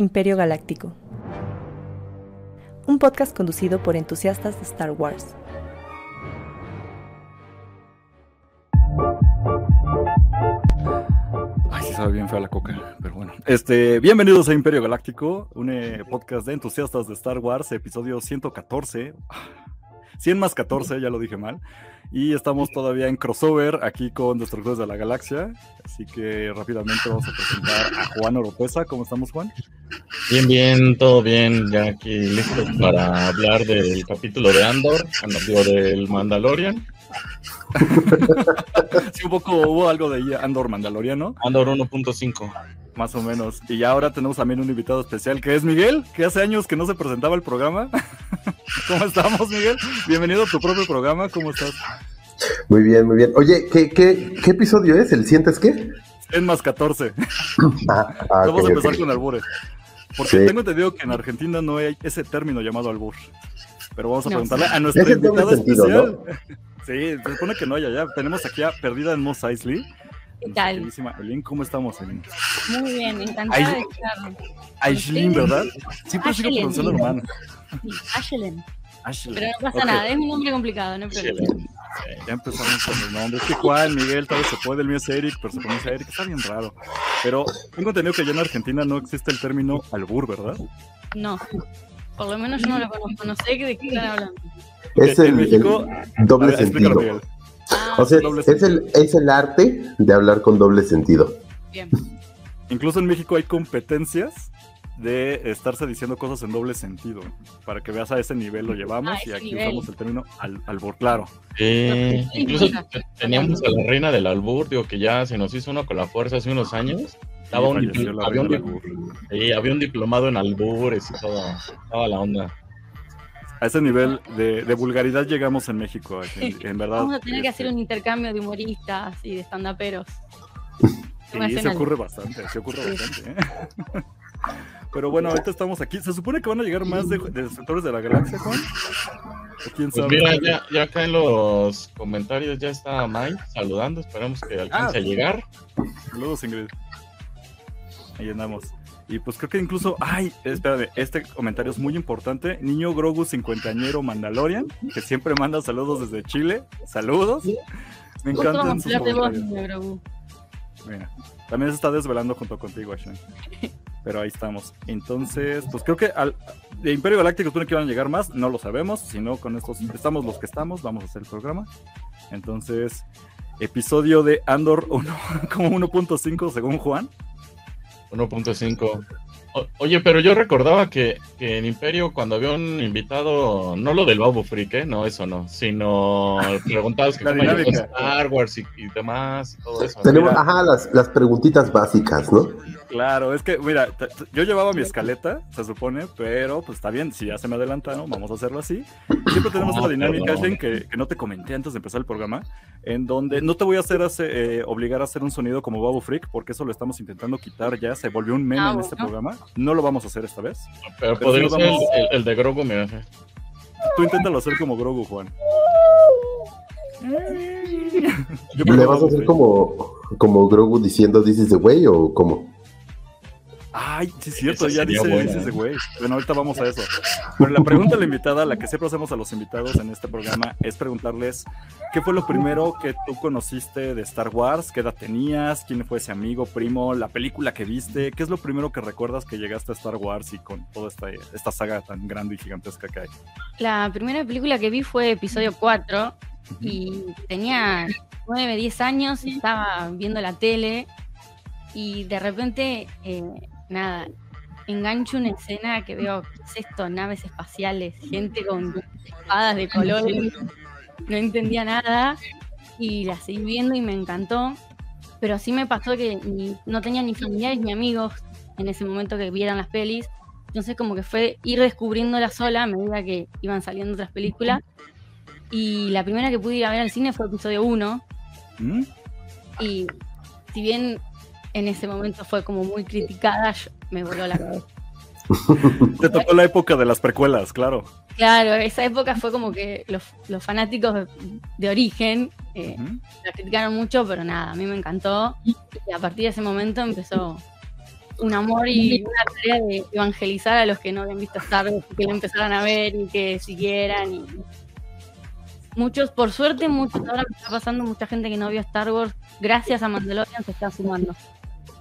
Imperio Galáctico. Un podcast conducido por entusiastas de Star Wars. Ay, sí sabe bien fea la coca, pero bueno. Este, bienvenidos a Imperio Galáctico, un eh, podcast de entusiastas de Star Wars, episodio 114. 100 más 14, ya lo dije mal. Y estamos todavía en crossover aquí con Destructores de la Galaxia. Así que rápidamente vamos a presentar a Juan Oropesa. ¿Cómo estamos, Juan? Bien, bien, todo bien. Ya aquí listos para hablar del capítulo de Andor, digo, del Mandalorian. sí, un poco hubo algo de Andor Mandaloriano. Andor 1.5. Más o menos. Y ahora tenemos también un invitado especial que es Miguel, que hace años que no se presentaba el programa. ¿Cómo estamos, Miguel? Bienvenido a tu propio programa. ¿Cómo estás? Muy bien, muy bien. Oye, ¿qué, qué, qué episodio es? ¿El sientes qué? En más 14. Ah, ah, Vamos a empezar con albures. Porque tengo entendido que en Argentina no hay ese término llamado albur. Pero vamos a preguntarle a nuestro invitado especial. Sí, se supone que no hay allá. Tenemos aquí a Perdida en Mos Eisley. ¿Qué tal? Elin, ¿cómo estamos, Elin? Muy bien, encantada de estar. Aislin, ¿verdad? Siempre sigo pronunciando hermano. Sí, Pero no pasa nada, es un nombre complicado, no hay problema. Ya empezamos con los nombres. Que Juan, Miguel, tal vez se puede, el mío es Eric, pero se pronuncia Eric, está bien raro. Pero tengo entendido que ya en Argentina no existe el término albur, ¿verdad? No, por lo menos yo no lo conozco, no sé de qué están hablando. Es el, México, doble sentido. Ah, o sea, es el, es el arte de hablar con doble sentido. Bien. Incluso en México hay competencias de estarse diciendo cosas en doble sentido. Para que veas a ese nivel lo llevamos y aquí usamos el término al, albur, claro. incluso teníamos a la reina del albur, digo que ya se nos hizo uno con la fuerza hace unos años. había, un, diplomado en albures y todo, toda la onda. A ese nivel de, vulgaridad llegamos en México, en, verdad. Vamos a tener que hacer un intercambio de humoristas y de estandaperos. Sí, se ocurre bastante, se ocurre bastante. ¿eh? Pero bueno, ahorita estamos aquí. ¿Se supone que van a llegar más de, de sectores de la galaxia, Juan? quién pues mira, ya, ya, acá en los comentarios ya está Mike saludando. Esperamos que alcance a ah. llegar. Saludos, Ingrid. Ahí andamos. Y pues creo que incluso, ay, espérame, este comentario es muy importante. Niño Grogu cincuentañero Mandalorian, que siempre manda saludos desde Chile. Saludos. Me encantan sus Mira, también se está desvelando junto contigo, Ashen. Pero ahí estamos. Entonces, pues creo que al, de Imperio Galáctico tiene que van a llegar más, no lo sabemos, sino con estos estamos los que estamos, vamos a hacer el programa. Entonces, episodio de Andor 1, como 1.5 según Juan. 1.5. Oye, pero yo recordaba que, en Imperio, cuando había un invitado, no lo del Babu Freak, ¿eh? no, eso no, sino preguntabas que cómo Star Wars y, demás, y todo eso. Tenemos, ajá, las, las preguntitas básicas, ¿no? Claro, es que, mira, yo llevaba mi escaleta, se supone, pero pues está bien, si ya se me adelantaron, vamos a hacerlo así. Siempre tenemos una dinámica, que, que, no te comenté antes de empezar el programa, en donde no te voy a hacer eh, obligar a hacer un sonido como Babu Freak, porque eso lo estamos intentando quitar ya, se volvió un meme ah, en este programa. No lo vamos a hacer esta vez. Pero, podría ser el, de Grogu, me hace. Tú inténtalo hacer como Grogu, Juan. ¿Le vas a hacer como, como Grogu diciendo This is the way o cómo? Ay, sí es cierto, ya dice, ese güey. Bueno, ahorita vamos a eso. Pero la pregunta a la invitada, la que siempre hacemos a los invitados en este programa, es preguntarles qué fue lo primero que tú conociste de Star Wars, qué edad tenías, quién fue ese amigo, primo, la película que viste, qué es lo primero que recuerdas que llegaste a Star Wars y con toda esta, esta saga tan grande y gigantesca que hay. La primera película que vi fue episodio 4 y tenía 9, 10 años, estaba viendo la tele y de repente eh, nada, engancho una escena que veo, ¿qué es esto? Naves espaciales, gente con espadas de colores, no entendía nada y la seguí viendo y me encantó, pero sí me pasó que no tenía ni familiares ni amigos en ese momento que vieran las pelis, entonces como que fue ir descubriéndola sola a medida que iban saliendo otras películas. Y la primera que pude ir a ver al cine fue episodio 1 ¿Mm? y si bien en ese momento fue como muy criticada, me voló la cabeza. Te tocó la época de las precuelas, claro. Claro, esa época fue como que los, fanáticos de, origen eh, la criticaron mucho, pero nada, a mí me encantó. Y a partir de ese momento empezó un amor y una tarea de evangelizar a los que no habían visto Star Wars, que lo empezaran a ver y que siguieran. Y... Muchos, por suerte, muchos, ahora me está pasando mucha gente que no vio Star Wars, gracias a Mandalorian se está sumando.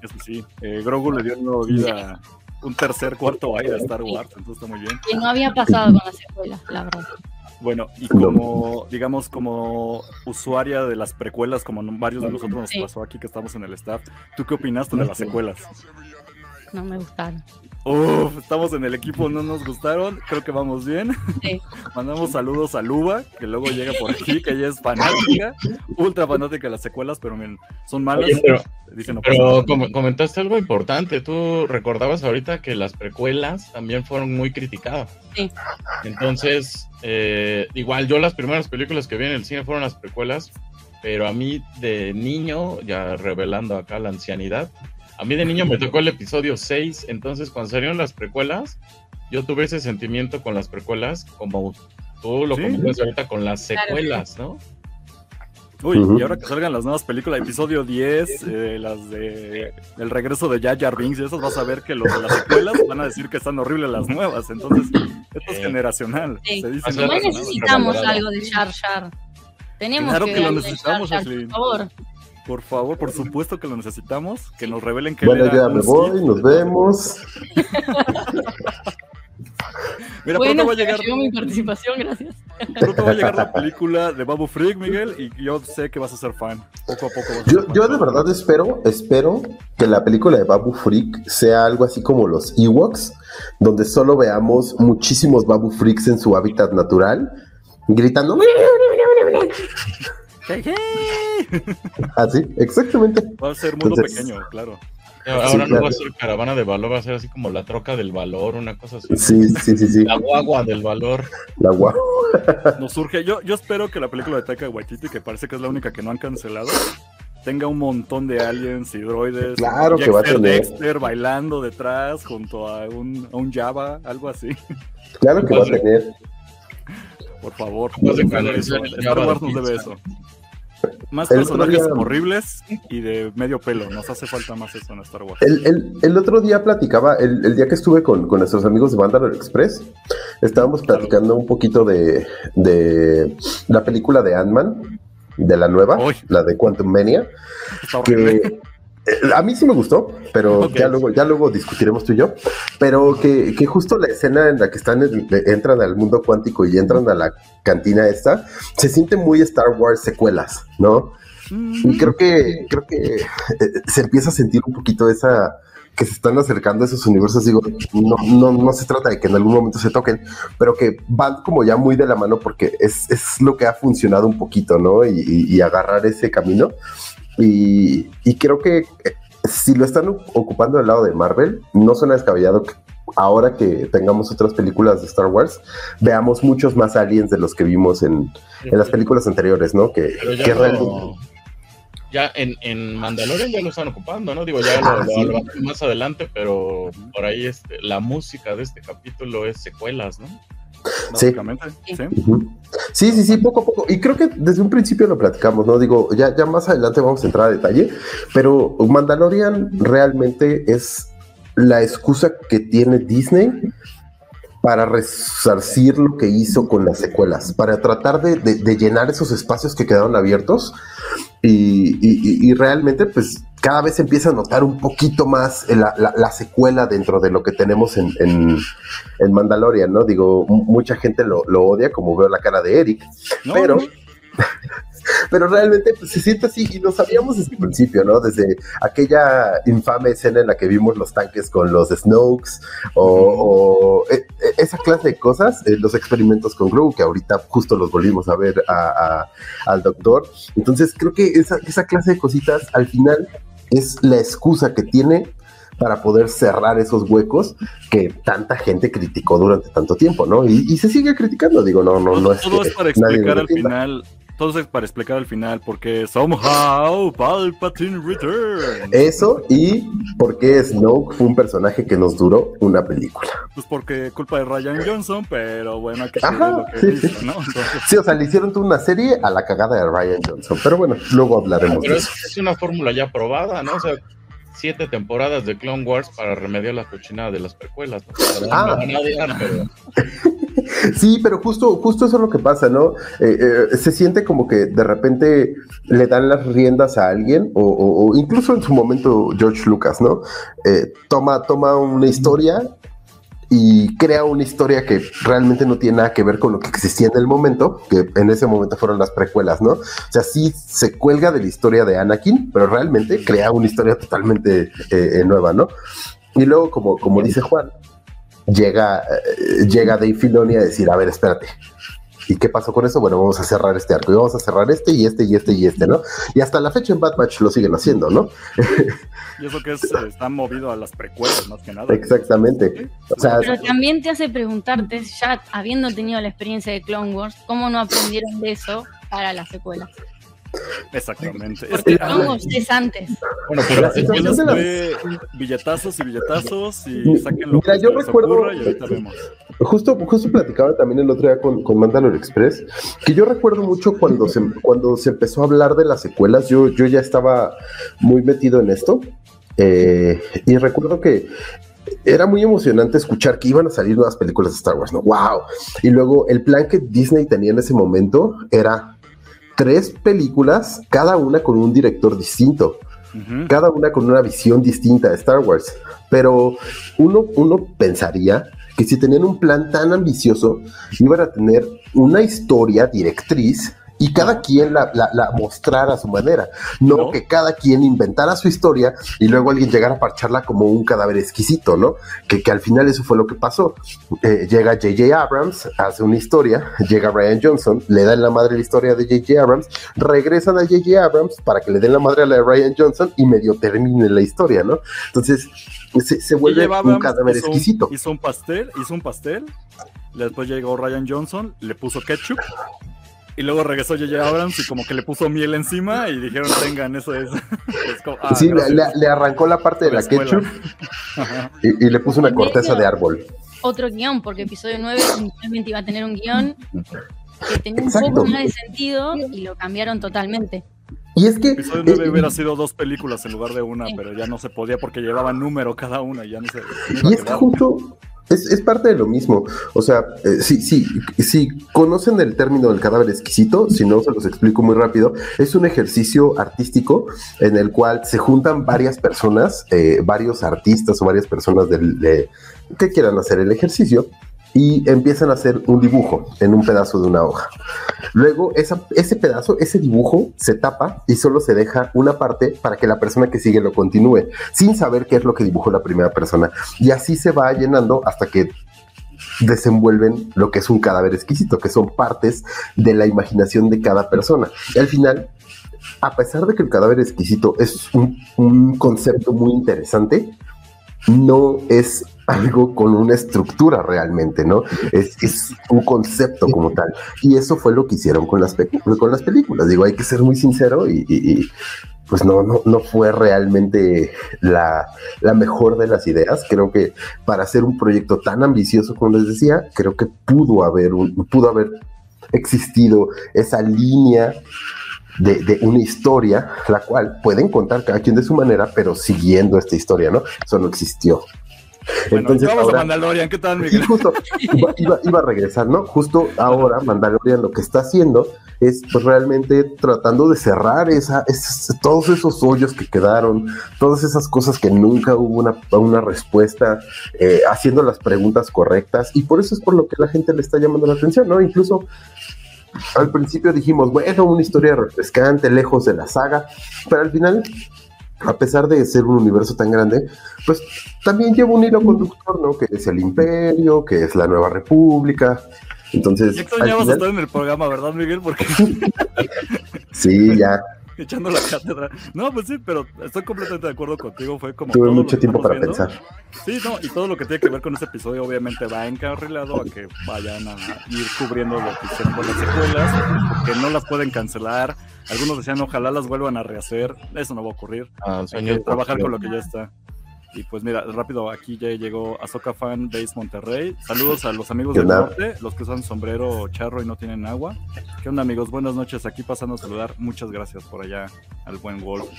Eso sí, eh, Grogu le dio nueva vida, un tercer, cuarto aire a Star Wars, entonces está muy bien. Que no había pasado con las secuelas, la verdad. Bueno, y como, digamos, como usuaria de las precuelas, como varios de nosotros nos pasó aquí que estamos en el staff, ¿tú qué opinaste de las secuelas? No me gustaron. Uf, estamos en el equipo, no nos gustaron, creo que vamos bien. Mandamos saludos a Luba, que luego llega por aquí, que ella es fanática, ultra fanática de las secuelas, pero miren, son malas. pero, pero comentaste algo importante, tú recordabas ahorita que las precuelas también fueron muy criticadas. Sí. Entonces, eh, igual yo las primeras películas que vi en el cine fueron las precuelas, pero a mí de niño, ya revelando acá la ancianidad, a mí de niño me tocó el episodio 6, entonces cuando salieron las precuelas, yo tuve ese sentimiento con las precuelas, como tú lo comentas ahorita con las secuelas, ¿no? Uy, y ahora que salgan las nuevas películas, episodio 10, eh, las de El regreso de Jar Binks y esas, vas a ver que los de las secuelas van a decir que están horribles las nuevas. Entonces, esto es generacional. Se dice necesitamos algo de Jar Jar. Tenemos claro que, lo necesitamos, Por favor. Por favor, por supuesto que lo necesitamos. Que nos revelen que. Bueno, ya me voy, nos vemos. Mira, pronto va a llegar. mi participación, gracias. Pronto va a llegar la película de Babu Freak, Miguel, y yo sé que vas a ser fan. Poco a poco. yo, yo de verdad espero, espero que la película de Babu Freak sea algo así como los Ewoks, donde solo veamos muchísimos Babu Freaks en su hábitat natural, gritando. Así, ah, exactamente. Va a ser mundo pequeño, claro. Ahora no va a ser caravana de valor, va a ser así como la troca del valor, una cosa así. Sí, sí, sí, sí. La guagua del valor. La guagua. Nos surge, yo, yo espero que la película de Taika Waititi, que parece que es la única que no han cancelado, tenga un montón de aliens y droides. Claro que va a tener. Dexter bailando detrás junto a un, a un Java, algo así. Claro que va a tener. Por favor, Star Wars nos debe eso. Más personajes horribles y de medio pelo. Nos hace falta más eso en Star Wars. El, otro día platicaba, el, día que estuve con, nuestros amigos de Mandalore Express, estábamos platicando un poquito de, de la película de Ant-Man, de la nueva, la de Quantum Mania. Que, a mí sí me gustó, pero ya luego ya luego discutiremos tú y yo. Pero que, justo la escena en la que están entran al mundo cuántico y entran a la cantina esta, se siente muy Star Wars secuelas, ¿no? Y creo que creo que eh, se empieza a sentir un poquito esa que se están acercando a esos universos, digo, no, no, no se trata de que en algún momento se toquen, pero que van como ya muy de la mano porque es, es lo que ha funcionado un poquito, ¿no? Y, y agarrar ese camino. Y, creo que eh, si lo están ocupando del lado de Marvel, no suena descabellado que ahora que tengamos otras películas de Star Wars, veamos muchos más aliens de los que vimos en, las películas anteriores, ¿no? Que, ya, ya en, en, Mandalorian ya lo están ocupando, ¿no? Digo, ya lo, lo, más adelante, pero por ahí este, la música de este capítulo es secuelas, ¿no? Sí. ¿sí? sí, sí, poco a poco. Y creo que desde un principio lo platicamos, ¿no? Digo, ya, ya más adelante vamos a entrar a detalle, pero Mandalorian realmente es la excusa que tiene Disney para resarcir lo que hizo con las secuelas, para tratar de, llenar esos espacios que quedaron abiertos y, realmente pues cada vez empieza a notar un poquito más la, secuela dentro de lo que tenemos en, en, Mandalorian, ¿no? Digo, mucha gente lo, odia, como veo la cara de Eric, pero... pero realmente pues, se siente así y lo sabíamos desde el principio, ¿no? Desde aquella infame escena en la que vimos los tanques con los Snokes o, e, e, esa clase de cosas, eh, los experimentos con Grogu, que ahorita justo los volvimos a ver al doctor. Entonces creo que esa, esa clase de cositas al final es la excusa que tiene para poder cerrar esos huecos que tanta gente criticó durante tanto tiempo, ¿no? Y, se sigue criticando, digo, no, no, no es. Todo es para explicar al final todo es para explicar al final porque somehow Palpatine returns. Eso y porque Snoke fue un personaje que nos duró una película. Pues porque culpa de Ryan Johnson, pero bueno, hay que lo que sí, ¿no? Sí, o sea, le hicieron toda una serie a la cagada de Ryan Johnson, pero bueno, luego hablaremos pero de eso. Es una fórmula ya probada, ¿no? O sea, siete temporadas de Clone Wars para remediar la cochinada de las precuelas. Ah. Sí, pero justo, justo eso es lo que pasa, ¿no? Eh, eh, se siente como que de repente le dan las riendas a alguien, o, incluso en su momento George Lucas, ¿no? Eh, toma, toma una historia y crea una historia que realmente no tiene nada que ver con lo que existía en el momento, que en ese momento fueron las precuelas, ¿no? O sea, sí se cuelga de la historia de Anakin, pero realmente crea una historia totalmente nueva, ¿no? Y luego, como, como dice Juan, llega, eh, llega Dave Filoni a decir, a ver, espérate. ¿Y qué pasó con eso? Bueno, vamos a cerrar este arco y vamos a cerrar este y este y este y este, ¿no? Y hasta la fecha en Bad Batch lo siguen haciendo, ¿no? y eso que es, eh, está movido a las precuelas más que nada. Exactamente. Pero también te hace preguntarte, ya habiendo tenido la experiencia de Clone Wars, ¿cómo no aprendieron de eso para las secuelas? Exactamente. Porque es, antes. Bueno, pero la situación de billetazos y billetazos y saquen lo Mira, yo recuerdo, y ahorita vemos. Justo, justo platicaba también el otro día con, con Express, que yo recuerdo mucho cuando se, cuando se empezó a hablar de las secuelas, yo, yo ya estaba muy metido en esto, eh, y recuerdo que era muy emocionante escuchar que iban a salir nuevas películas de Star Wars, ¿no? ¡Wow! Y luego el plan que Disney tenía en ese momento era tres películas, cada una con un director distinto, cada una con una visión distinta de Star Wars. Pero uno, uno pensaría que si tenían un plan tan ambicioso, iban a tener una historia directriz y cada quien la, la, mostrara a su manera, no, que cada quien inventara su historia y luego alguien llegara a parcharla como un cadáver exquisito, ¿no? Que, que al final eso fue lo que pasó. Eh, llega J.J. Abrams, hace una historia, llega Ryan Johnson, le dan la madre la historia de J.J. Abrams, regresan a J.J. Abrams para que le den la madre a la de Ryan Johnson y medio termine la historia, ¿no? Entonces se, se vuelve un cadáver exquisito. hizo un pastel, hizo un pastel, después llegó Ryan Johnson, le puso ketchup y luego regresó J.J. Abrams y como que le puso miel encima y dijeron, tengan, eso es. Ah, sí, le, arrancó la parte de la, ketchup y, le puso una corteza de árbol. Otro guion, porque episodio 9 inicialmente iba a tener un guion que tenía un poco más de sentido y lo cambiaron totalmente. Y es que. Episodio 9 eh, hubiera sido dos películas en lugar de una, pero ya no se podía porque llevaba número cada una y ya no se. y es que justo es, parte de lo mismo. O sea, eh, sí, sí, si conocen el término del cadáver exquisito, si no se los explico muy rápido, es un ejercicio artístico en el cual se juntan varias personas, eh, varios artistas o varias personas del, que quieran hacer el ejercicio y empiezan a hacer un dibujo en un pedazo de una hoja. Luego ese pedazo, ese dibujo se tapa y solo se deja una parte para que la persona que sigue lo continúe, sin saber qué es lo que dibujó la primera persona. Y así se va llenando hasta que desenvuelven lo que es un cadáver exquisito, que son partes de la imaginación de cada persona. Y al final, a pesar de que el cadáver exquisito es un, un concepto muy interesante, no es algo con una estructura realmente, ¿no? Es, un concepto como tal. Y eso fue lo que hicieron con las, con las películas. Digo, hay que ser muy sincero y, pues no, no, no fue realmente la, la, mejor de las ideas. Creo que para hacer un proyecto tan ambicioso como les decía, creo que pudo haber, un, pudo haber existido esa línea de, de, una historia, la cual pueden contar cada quien de su manera, pero siguiendo esta historia, ¿no? Eso no existió. Entonces, vamos a Mandalorian, ¿qué tal, Miguel? justo iba, a regresar, ¿no? Justo ahora Mandalorian lo que está haciendo es pues, realmente tratando de cerrar esa, todos esos hoyos que quedaron, todas esas cosas que nunca hubo una, una respuesta, eh, haciendo las preguntas correctas, y por eso es por lo que la gente le está llamando la atención, ¿no? Incluso al principio dijimos, bueno, una historia refrescante, lejos de la saga, pero al final a pesar de ser un universo tan grande, pues también lleva un hilo conductor, ¿no? Que es el imperio, que es la nueva república. Entonces. Ya extrañamos a todo en el programa, ¿verdad, Miguel? Porque. sí, ya. Echando la cátedra. No, pues sí, pero estoy completamente de acuerdo contigo. Fue como. Tuve mucho tiempo para pensar. Sí, no, y todo lo que tiene que ver con este episodio, obviamente, va encarrilado a que vayan a ir cubriendo lo que hicieron con las secuelas, que no las pueden cancelar algunos decían, ojalá las vuelvan a rehacer. Eso no va a ocurrir. Ah, Hay que trabajar con lo que ya está. Y pues mira, rápido, aquí ya llegó Azoka Fan Base Monterrey. Saludos a los amigos del norte, los que usan sombrero charro y no tienen agua. ¿Qué onda amigos? Buenas noches, aquí pasando a saludar. Muchas gracias por allá al buen Wolf.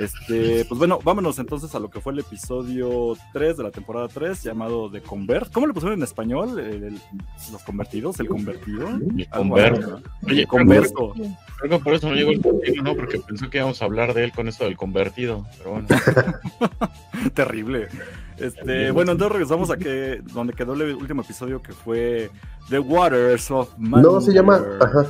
Este, pues bueno, vámonos entonces a lo que fue el episodio 3 de la temporada 3, llamado The Convert. ¿Cómo le pusieron en español? los convertidos, el convertido. El. Oye, converto. Creo que por eso no llegó el convertido, ¿no? Porque pensé que íbamos a hablar de él con esto del convertido, pero bueno. Terrible. Este, bueno, entonces regresamos a que donde quedó el último episodio que fue The Waters of No, se llama, ajá,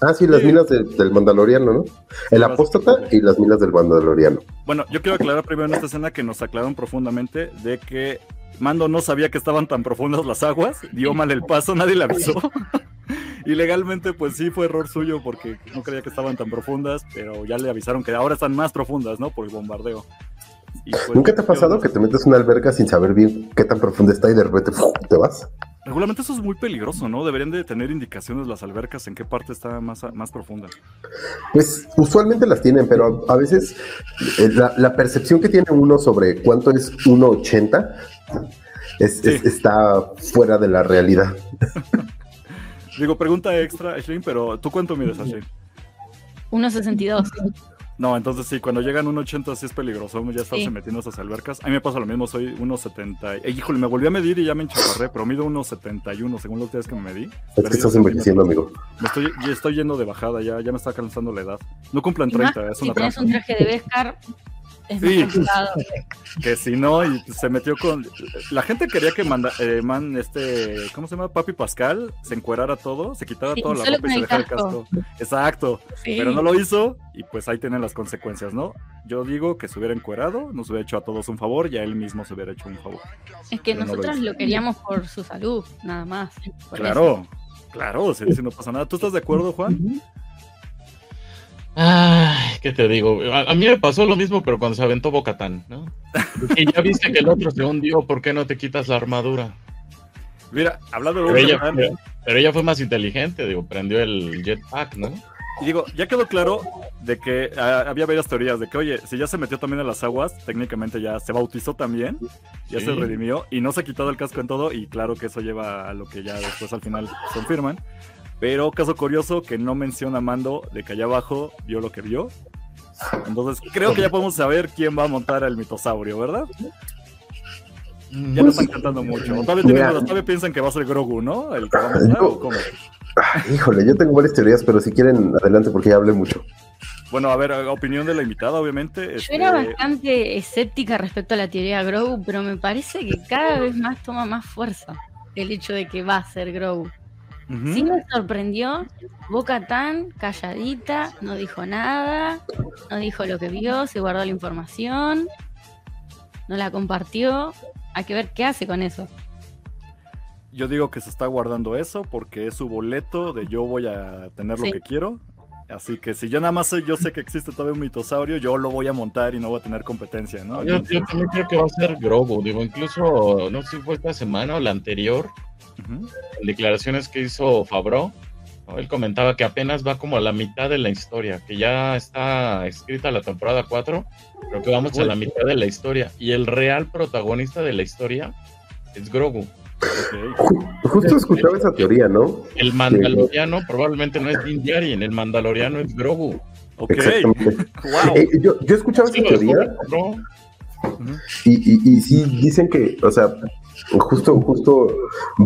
Ah, sí, las minas del Mandaloriano, ¿no? El apóstata y las minas del Mandaloriano. Bueno, yo quiero aclarar primero en esta escena que nos aclararon profundamente de que Mando no sabía que estaban tan profundas las aguas, dio mal el paso, nadie le avisó. y legalmente, pues sí fue error suyo porque no creía que estaban tan profundas, pero ya le avisaron que ahora están más profundas, ¿no? Por el bombardeo. Pues, ¿Nunca te ha pasado que te metes en una alberca sin saber bien qué tan profunda está y de repente te vas? Regularmente eso es muy peligroso, ¿no? Deberían de tener indicaciones las albercas en qué parte está más, más profunda. Pues usualmente las tienen, pero a veces eh, la, percepción que tiene uno sobre cuánto es 1,80 es, está fuera de la realidad. Digo, pregunta extra, Ashley, pero ¿tú cuánto mides, Ashley? 1,62. No, entonces sí, cuando llegan 1.80 sí es peligroso, ya estarse metiendo esas albercas. A mí me pasa lo mismo, soy 1.70. Eh, híjole, me volví a medir y ya me enchaparré, pero mido 1.71 según los días que me medí. Es que estás envejeciendo, amigo. Me estoy, estoy yendo de bajada, ya, ya me está cansando la edad. No cumplan 30, es una si tienes un traje de Beskar, sí, que si no, y se metió con. La gente quería que manda, eh, man, este, ¿cómo se llama? Papi Pascal se encuerara todo, se quitara toda la ropa y se dejara el casco. Exacto, pero no lo hizo y pues ahí tienen las consecuencias, ¿no? Yo digo que se hubiera encuerado, nos hubiera hecho a todos un favor y a él mismo se hubiera hecho un favor. Es que nosotros lo, queríamos por su salud, nada más. Claro, claro, si, no pasa nada. ¿Tú estás de acuerdo, Juan? Ay, ¿qué te digo? A, mí me pasó lo mismo, pero cuando se aventó Bocatán, ¿no? Y ya viste que el otro se hundió, ¿por qué no te quitas la armadura? Mira, hablando de pero ella, pero, ella fue más inteligente, digo, prendió el jetpack, ¿no? Y digo, ya quedó claro de que ah, había varias teorías de que, oye, si ya se metió también a las aguas, técnicamente ya se bautizó también, ya se redimió y no se ha quitado el casco en todo, y claro que eso lleva a lo que ya después al final confirman. Pero caso curioso que no menciona Mando de que allá abajo vio lo que vio. Entonces creo que ya podemos saber quién va a montar el mitosaurio, ¿verdad? Ya nos están cantando mucho. Todavía, piensan que va a ser Grogu, ¿no? El que va a montar, Híjole, yo tengo varias teorías, pero si quieren, adelante porque ya hablé mucho. Bueno, a ver, opinión de la invitada, obviamente. Yo era este, bastante escéptica respecto a la teoría de Grogu, pero me parece que cada vez más toma más fuerza el hecho de que va a ser Grogu. Sí me sorprendió. Boca tan calladita, no dijo nada, no dijo lo que vio, se guardó la información, no la compartió. Hay que ver qué hace con eso. Yo digo que se está guardando eso porque es su boleto de yo voy a tener lo que quiero. Así que si yo nada más yo sé que existe todavía un mitosaurio, yo lo voy a montar y no voy a tener competencia, ¿no? Yo, también creo que va a ser Grogu, digo, incluso, no sé si fue esta semana o la anterior, declaraciones que hizo Fabro, él comentaba que apenas va como a la mitad de la historia, que ya está escrita la temporada 4, pero que vamos a la mitad de la historia. Y el real protagonista de la historia es Grogu. Justo escuchaba esa teoría, ¿no? El Mandaloriano probablemente no es Din Djarin, el Mandaloriano es Grogu. Eh, yo, yo, escuchaba esa teoría. Y, y, y sí dicen que, o sea, justo, justo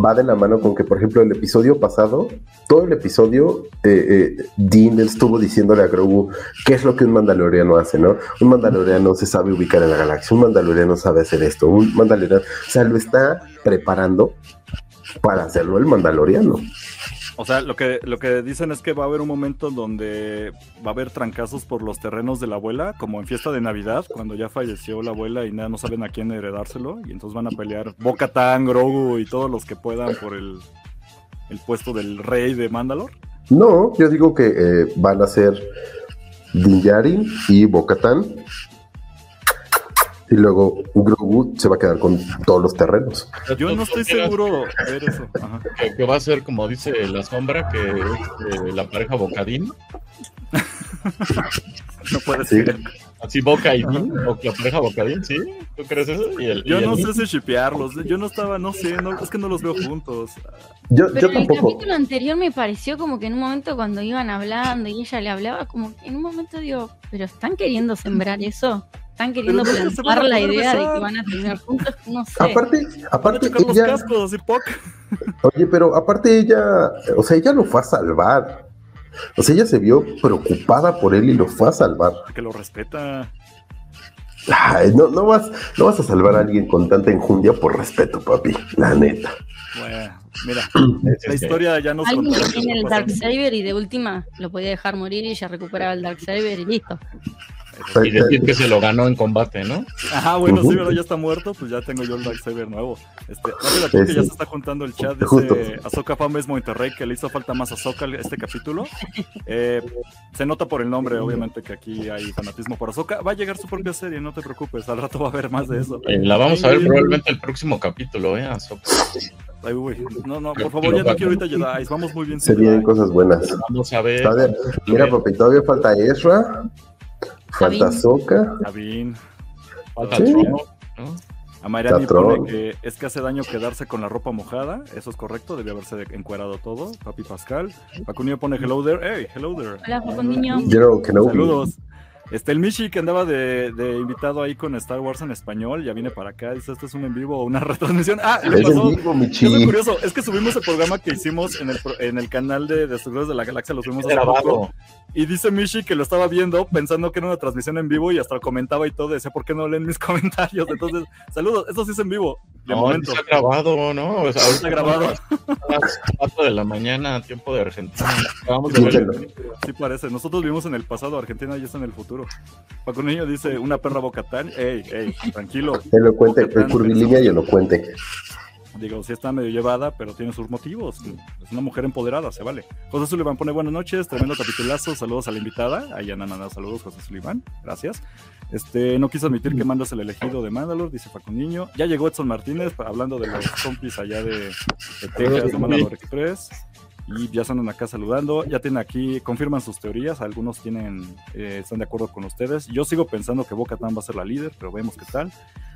va de la mano con que, por ejemplo, el episodio pasado, todo el episodio, eh, eh, Dean estuvo diciéndole a Grogu qué es lo que un mandaloriano hace, ¿no? Un mandaloriano se sabe ubicar en la galaxia, un mandaloriano sabe hacer esto, un mandaloriano, o sea, lo está preparando para hacerlo el mandaloriano. O sea, lo que, lo que dicen es que va a haber un momento donde va a haber trancazos por los terrenos de la abuela, como en fiesta de Navidad, cuando ya falleció la abuela y nada, no saben a quién heredárselo, y entonces van a pelear Boca Grogu y todos los que puedan por el, puesto del rey de Mandalor. No, yo digo que eh, van a ser Din y Bocatán y luego Grogu se va a quedar con todos los terrenos. Yo no estoy seguro de ver eso. Que, va a ser, como dice la sombra, que es eh, la pareja Bocadín. no puede ser. Así Boca y Dean, o la pareja Boca Dean, ¿sí? ¿Tú crees eso? yo no sé si shipearlos, yo no estaba, no sé, no, es que no los veo juntos. Yo, Pero yo tampoco. el capítulo anterior me pareció como que en un momento cuando iban hablando y ella le hablaba, como que en un momento digo, pero están queriendo sembrar eso están queriendo plantar la idea de que van a terminar juntos, no sé. Aparte, aparte ella... Oye, pero aparte ella, o sea, ella lo fue a salvar. O sea, ella se vio preocupada por él y lo fue a salvar. Que lo respeta. Ay, no, no, vas, no vas a salvar a alguien con tanta enjundia por respeto, papi, la neta. Bueno, mira, la historia ya nos Alguien que tiene el Darksaber y de última lo podía dejar morir y ya recuperaba el Darksaber y listo. Y decir que se lo ganó en combate, ¿no? Ajá, bueno, sí, pero ya está muerto, pues ya tengo yo el Darksaber nuevo. Este, aquí que ya se está contando el chat de ese Azoka Fames Monterrey, que le hizo falta más Azoka este capítulo. Eh, se nota por el nombre, obviamente, que aquí hay fanatismo por Azoka. Va a llegar su propia serie, no te preocupes, al rato va a haber más de eso. Eh, la vamos a ver probablemente el próximo capítulo, ¿eh? Azoka. Ay, uy. No, no, por favor, ya no quiero ahorita Jedi, vamos muy bien. Se vienen cosas buenas. Vamos a ver. Mira, papi, todavía falta Ezra. Falta Soca. Falta sí. ¿no? A Mariani pone que es que hace daño quedarse con la ropa mojada. Eso es correcto, debe haberse encuerado todo. Papi Pascal. Pacunio pone hello there. Hey, hello there. Hola, Pacunio. Saludos. Este, el Michi que andaba de, invitado ahí con Star Wars en español, ya viene para acá, dice, ¿esto es un en vivo o una retransmisión? Ah, es pasó, vivo. Es curioso, es que subimos el programa que hicimos en el, en el canal de Destructores de la Galaxia, lo subimos hace poco, y dice Michi que lo estaba viendo pensando que era una transmisión en vivo y hasta lo comentaba y todo, decía, ¿por qué no leen mis comentarios? Entonces, saludos, esto sí es en vivo, de no, momento. Está grabado, ¿no? O sea, está grabado. A las 4 de la mañana, tiempo de Argentina. Sí parece, nosotros vivimos en el pasado, Argentina ya está en el futuro. Paco Niño dice, una perra bocatán. Ey, ey, tranquilo. Elocuente, el curvilínea y elocuente. Digo, sí está medio llevada, pero tiene sus motivos. Es una mujer empoderada, se vale. José Sullivan pone buenas noches, tremendo capitulazo. Saludos a la invitada. Ahí nada, saludos, José Sullivan. Gracias. Este, no quiso admitir que mandas el elegido de Mandalore, dice Paco Niño. Ya llegó Edson Martínez, hablando de los compis allá de, de Texas, de Mandalore Express y ya están acá saludando. Ya tienen aquí, confirman sus teorías. Algunos tienen, eh, están de acuerdo con ustedes. Yo sigo pensando que Boca Tan va a ser la líder, pero vemos qué tal.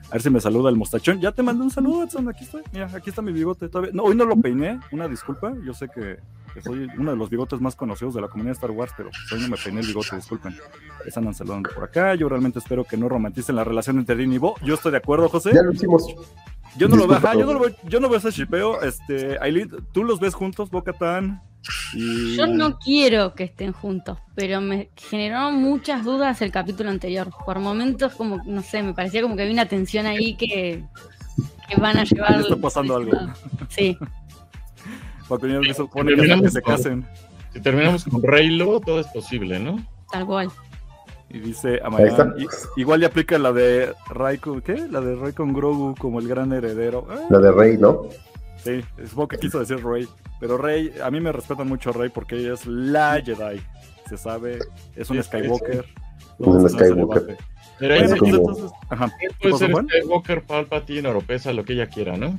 A ver si me saluda el mostachón. Ya te mandé un saludo, Edson. Aquí estoy. Mira, aquí está mi bigote. Todavía. No, hoy no lo peiné. Una disculpa. Yo sé que, soy uno de los bigotes más conocidos de la comunidad de Star Wars, pero hoy no me peiné el bigote. Disculpen. Están saludando por acá. Yo realmente espero que no romanticen la relación entre Dean y Bo. Yo estoy de acuerdo, José. Ya lo hicimos. Yo no lo veo, yo no lo veo, yo no veo ese shipeo, este, Aileen, ¿tú los ves juntos, Boca Tan? Yo no quiero que estén juntos, pero me generó muchas dudas el capítulo anterior. Por momentos, como, no sé, me parecía como que había una tensión ahí que, que van a llevar. está pasando algo. Sí. que supone que se casen. Si terminamos con Reylo, todo es posible, ¿no? Tal cual. Y dice Amayan, igual le aplica la de Raiko, ¿qué? La de Rey con Grogu como el gran heredero. La de Rey, ¿no? Sí, supongo que quiso decir Rey. Pero Rey, a mí me respetan mucho Rey porque ella es la Jedi. Se sabe, es un Skywalker. un Skywalker. Pero bueno, pues entonces, ajá. Puede ser Skywalker, Palpatine, Oropesa, lo que ella quiera, ¿no?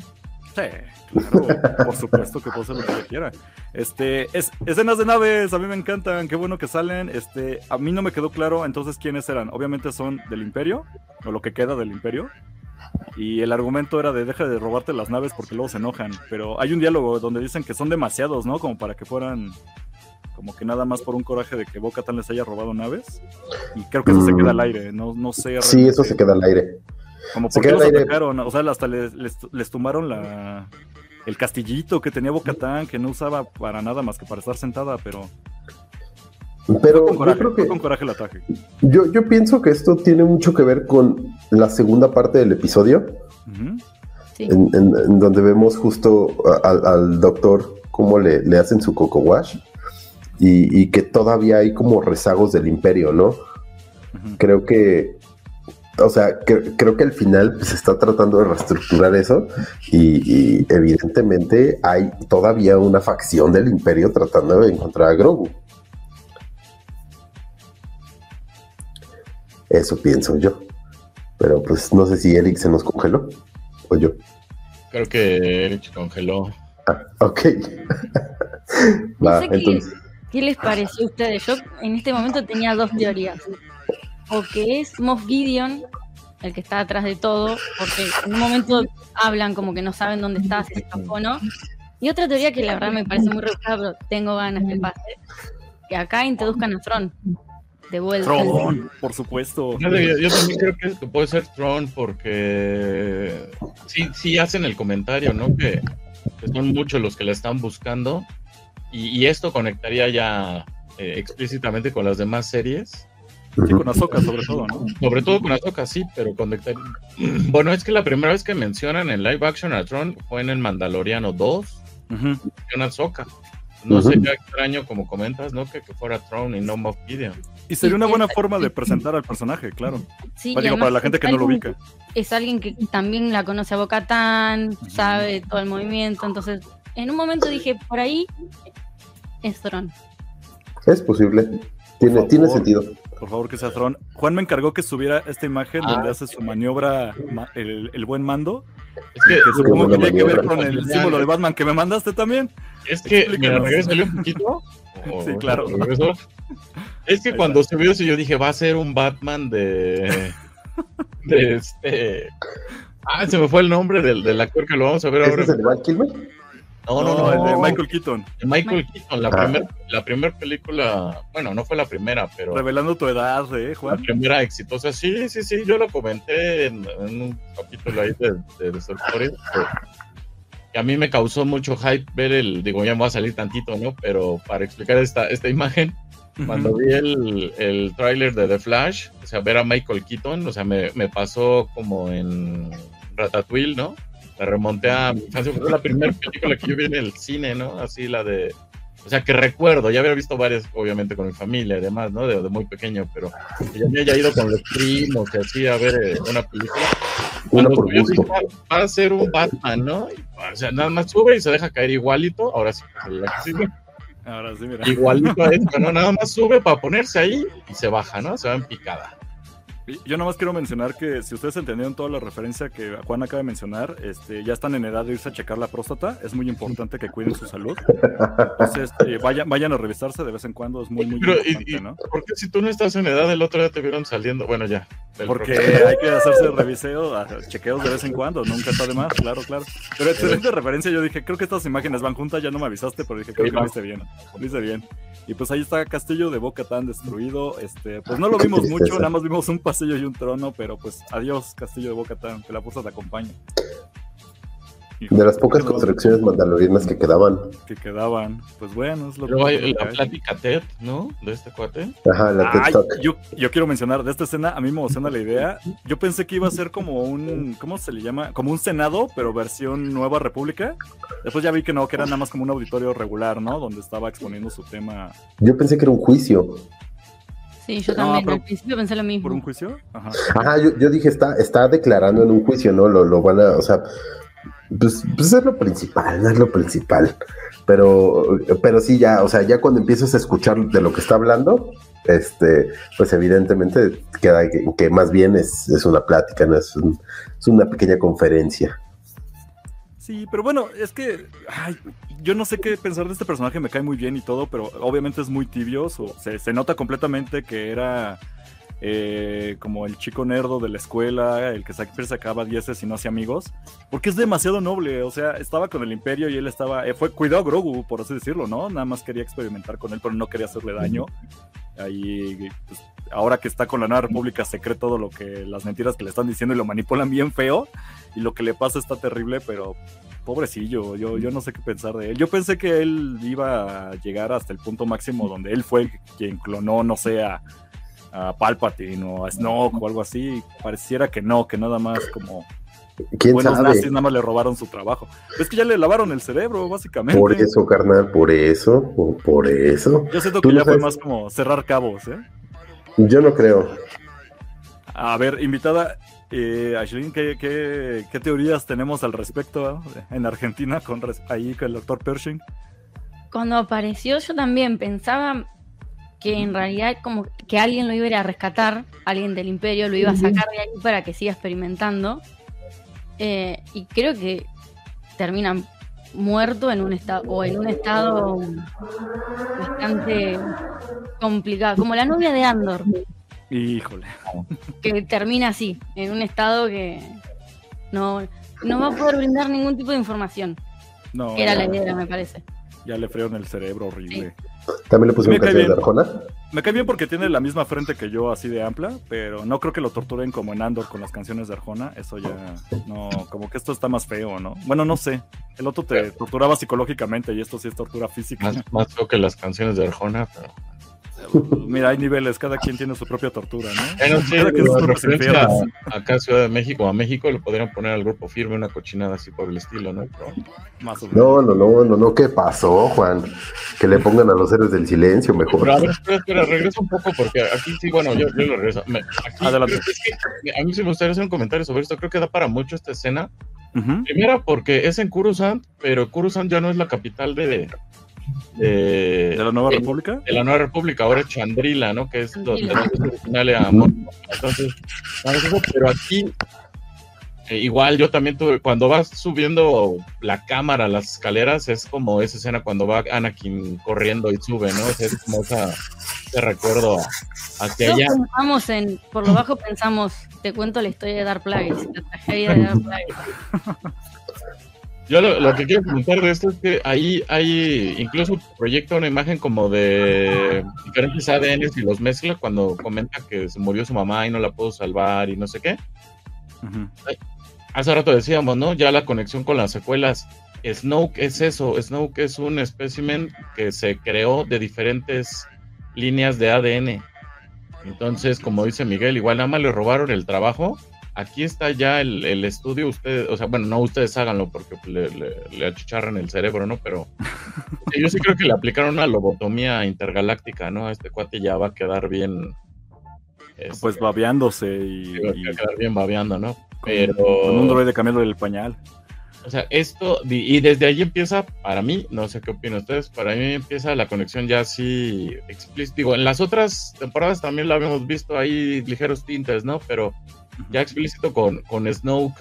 Sí, claro, por supuesto que puede ser lo que quiera. Este, es, escenas de naves, a mí me encantan, qué bueno que salen. Este, a mí no me quedó claro entonces quiénes eran. Obviamente son del Imperio, o lo que queda del Imperio. Y el argumento era de deja de robarte las naves porque luego se enojan. Pero hay un diálogo donde dicen que son demasiados, ¿no? Como para que fueran como que nada más por un coraje de que Boca Tan les haya robado naves. Y creo que eso se queda al mm. aire, no, no sé. Sí, eso se queda al aire. Como porque los atacaron, o sea, hasta les, les, tumbaron la, el castillito que tenía Bocatán, que no usaba para nada más que para estar sentada, pero. Pero con coraje, yo creo que, con coraje el ataque. Yo, yo pienso que esto tiene mucho que ver con la segunda parte del episodio, en, donde vemos justo al, doctor cómo le, le, hacen su coco wash y, y, que todavía hay como rezagos del imperio, ¿no? Creo que o sea, creo que al final se está tratando de reestructurar eso y, evidentemente hay todavía una facción del imperio tratando de encontrar a Grogu. Eso pienso yo. Pero pues no sé si Eric se nos congeló o yo. Creo que Eric se congeló. Ah, ok. Va, entonces. ¿Qué les pareció a ustedes? Yo en este momento tenía dos teorías. O que es Moff Gideon el que está atrás de todo, porque en un momento hablan como que no saben dónde está, si está o no. Y otra teoría que la verdad me parece muy rebuscada, pero tengo ganas que pase, que acá introduzcan a Tron de vuelta. Tron, por supuesto. Yo, también creo que puede ser Tron porque sí, sí hacen el comentario, ¿no? Que, son muchos los que la están buscando y, esto conectaría ya eh, explícitamente con las demás series Sí, con Azoka sobre todo, ¿no? Sobre todo con Azoka, sí, pero con Bueno, es que la primera vez que mencionan en live action a Tron fue en el Mandaloriano 2. Uh -huh. No sería extraño, como comentas, ¿no? Que, fuera Tron y no Moff Gideon. Y sería una buena forma de presentar al personaje, claro. Sí, para, para la gente que no lo ubica. Es alguien que también la conoce a Bocatán, sabe todo el movimiento. Entonces, en un momento dije, por ahí es Tron. Es posible. Tiene, tiene sentido por favor que sea Tron. Juan me encargó que subiera esta imagen ah. donde hace su maniobra, el, buen mando. Es que, supongo que tiene que ver con el símbolo de Batman que me mandaste también. Es que, me regresale un poquito. sí, claro. Es que cuando se vio eso yo dije, va a ser un Batman de... de este... Ah, se me fue el nombre del, del actor que lo vamos a ver ahora. ¿Es el de Val Kilmer? No, no, no, el de Michael Keaton. Michael Keaton, la primera la primer película, bueno, no fue la primera, pero... Revelando tu edad, ¿eh, Juan? La primera exitosa, sí, sí, sí, yo lo comenté en, un capítulo ahí de, de, de que a mí me causó mucho hype ver el, digo, ya me va a salir tantito, ¿no? Pero para explicar esta, esta imagen, cuando vi el, el tráiler de The Flash, o sea, ver a Michael Keaton, o sea, me, me pasó como en Ratatouille, ¿no? Me remonté a mi infancia, fue la primera película que yo vi en el cine, ¿no? Así la de, o sea, que recuerdo, ya había visto varias, obviamente, con mi familia y demás, ¿no? De, muy pequeño, pero ya me haya ido con los primos y así a ver eh, una película. Bueno, va a ser un Batman, ¿no? o sea, nada más sube y se deja caer igualito, ahora sí, Ahora sí, mira. Igualito a esto, ¿no? Nada más sube para ponerse ahí y se baja, ¿no? Se va en picada. Yo nomás quiero mencionar que si ustedes entendieron toda la referencia que Juan acaba de mencionar, este, ya están en edad de irse a checar la próstata. Es muy importante que cuiden su salud. Entonces, eh, vayan, vayan a revisarse de vez en cuando. Es muy, muy importante, ¿no? Porque si tú no estás en edad, el otro día te vieron saliendo. Bueno, ya. Porque hay que hacerse reviseo, chequeos de vez en cuando. Nunca está de más, claro, claro. Pero excelente referencia. Yo dije, creo que estas imágenes van juntas. Ya no me avisaste, pero dije, creo que lo hice bien. Lo hice bien. Y pues ahí está Castillo de Boca tan destruido. Este, pues no lo vimos mucho, nada más vimos un pasillo y un trono, pero pues adiós, Castillo de Boca tan, que la fuerza te acompañe. De las pocas construcciones mandalorianas que quedaban. Que quedaban. Pues bueno, es lo Pero hay la plática TED, ¿no? De este cuate. Ajá, la TED Talk. Yo, yo, quiero mencionar, de esta escena, a mí me emociona la idea. Yo pensé que iba a ser como un, ¿cómo se le llama? Como un senado, pero versión Nueva República. Después ya vi que no, que era nada más como un auditorio regular, ¿no? Donde estaba exponiendo su tema. Yo pensé que era un juicio. Sí, yo también al principio pensé lo mismo. ¿Por un juicio? Ajá, Ajá yo, yo, dije, está, está declarando en un juicio, ¿no? Lo, lo van a, o sea, pues, pues, es lo principal, no es lo principal. Pero, pero sí, ya, o sea, ya cuando empiezas a escuchar de lo que está hablando, este, pues evidentemente queda que, más bien es, una plática, no es, una pequeña conferencia. Sí, pero bueno, es que ay, yo no sé qué pensar de este personaje, me cae muy bien y todo, pero obviamente es muy tibio, se, se nota completamente que era eh, como el chico nerdo de la escuela, el que siempre sacaba dieces y no hacía amigos, porque es demasiado noble, o sea, estaba con el imperio y él estaba, eh, fue, cuidó a Grogu, por así decirlo, ¿no? Nada más quería experimentar con él, pero no quería hacerle daño. Ahí, pues, ahora que está con la Nueva República, se cree todo lo que, las mentiras que le están diciendo y lo manipulan bien feo, y lo que le pasa está terrible, pero pobrecillo, yo, yo no sé qué pensar de él. Yo pensé que él iba a llegar hasta el punto máximo donde él fue quien clonó, no sé, a, a Palpatine o a Snoke o algo así. Pareciera que no, que nada más como ¿Quién buenos sabe? nazis nada más le robaron su trabajo. Es que ya le lavaron el cerebro, básicamente. Por eso, carnal, por eso, por eso. Yo siento que ya fue más como cerrar cabos, ¿eh? Yo no creo. A ver, invitada, eh, Ashlyn, ¿qué, qué, teorías tenemos al respecto en Argentina con ahí con el doctor Pershing? Cuando apareció yo también pensaba que en realidad como que alguien lo iba a ir a rescatar, alguien del imperio lo iba a sacar de ahí para que siga experimentando. Eh, y creo que termina muerto en un estado o en un estado bastante complicado, como la novia de Andor. Híjole. Que termina así, en un estado que no, no va a poder brindar ningún tipo de información. No, Era la idea, me parece. Ya le en el cerebro horrible. También le pusieron canción de Arjona. Me cae bien porque tiene la misma frente que yo, así de amplia, pero no creo que lo torturen como en Andor con las canciones de Arjona. Eso ya, no, como que esto está más feo, ¿no? Bueno, no sé. El otro te torturaba psicológicamente y esto sí es tortura física. Más, más feo que las canciones de Arjona, pero Mira, hay niveles, cada quien tiene su propia tortura, ¿no? Bueno, sí, cada acá Ciudad de México, a México le podrían poner al grupo firme una cochinada así por el estilo, ¿no? no, no, no, no, no, ¿qué pasó, Juan? Que le pongan a los héroes del silencio mejor. Pero a ver, espera, espera, regresa un poco porque aquí sí, bueno, yo, yo lo regreso. Adelante. a mí sí me gustaría hacer un comentario sobre esto, creo que da para mucho esta escena. Primera porque es en Coruscant, pero Coruscant ya no es la capital de, de, la Nueva República. De la Nueva República, ahora Chandrila, ¿no? Que es donde original amor. Entonces, pero aquí eh, igual yo también tuve, cuando vas subiendo la cámara a las escaleras, es como esa escena cuando va Anakin corriendo y sube, ¿no? Es como esa, ese recuerdo hacia allá. Pensamos en, por lo bajo pensamos, te cuento la historia de Dark Plagueis, la tragedia de Dark Plagueis. Yo lo, que quiero comentar de esto es que ahí hay, incluso proyecta una imagen como de diferentes ADNs y los mezcla cuando comenta que se murió su mamá y no la pudo salvar y no sé qué. Hace rato decíamos, ¿no? Ya la conexión con las secuelas. Snoke es eso, Snoke es un espécimen que se creó de diferentes líneas de ADN. Entonces, como dice Miguel, igual nada más le robaron el trabajo aquí está ya el, estudio, ustedes, o sea, bueno, no ustedes háganlo porque le, le, achicharran el cerebro, ¿no? Pero yo sí creo que le aplicaron una lobotomía intergaláctica, ¿no? Este cuate ya va a quedar bien. Este, pues babeándose y. Va a quedar bien babeando, ¿no? Pero. Con un droide cambiando el pañal. O sea, esto, y desde ahí empieza, para mí, no sé qué opinan ustedes, para mí empieza la conexión ya así explícita. Digo, en las otras temporadas también lo habíamos visto ahí ligeros tintes, ¿no? Pero ya explícito con, con Snoke,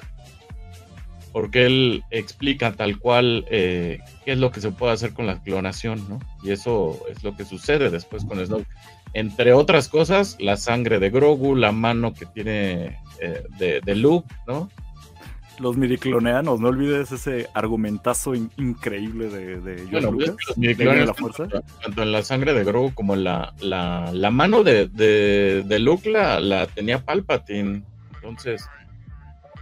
porque él explica tal cual eh, qué es lo que se puede hacer con la clonación, ¿no? Y eso es lo que sucede después con Snoke. Entre otras cosas, la sangre de Grogu, la mano que tiene eh, de, de, Luke, ¿no? Los midicloneanos, no olvides ese argumentazo increíble de, de bueno, Lucas, los la fuerza. Tanto en la sangre de Grogu como en la, la, la mano de, de, Luke la, la tenía Palpatine. Entonces,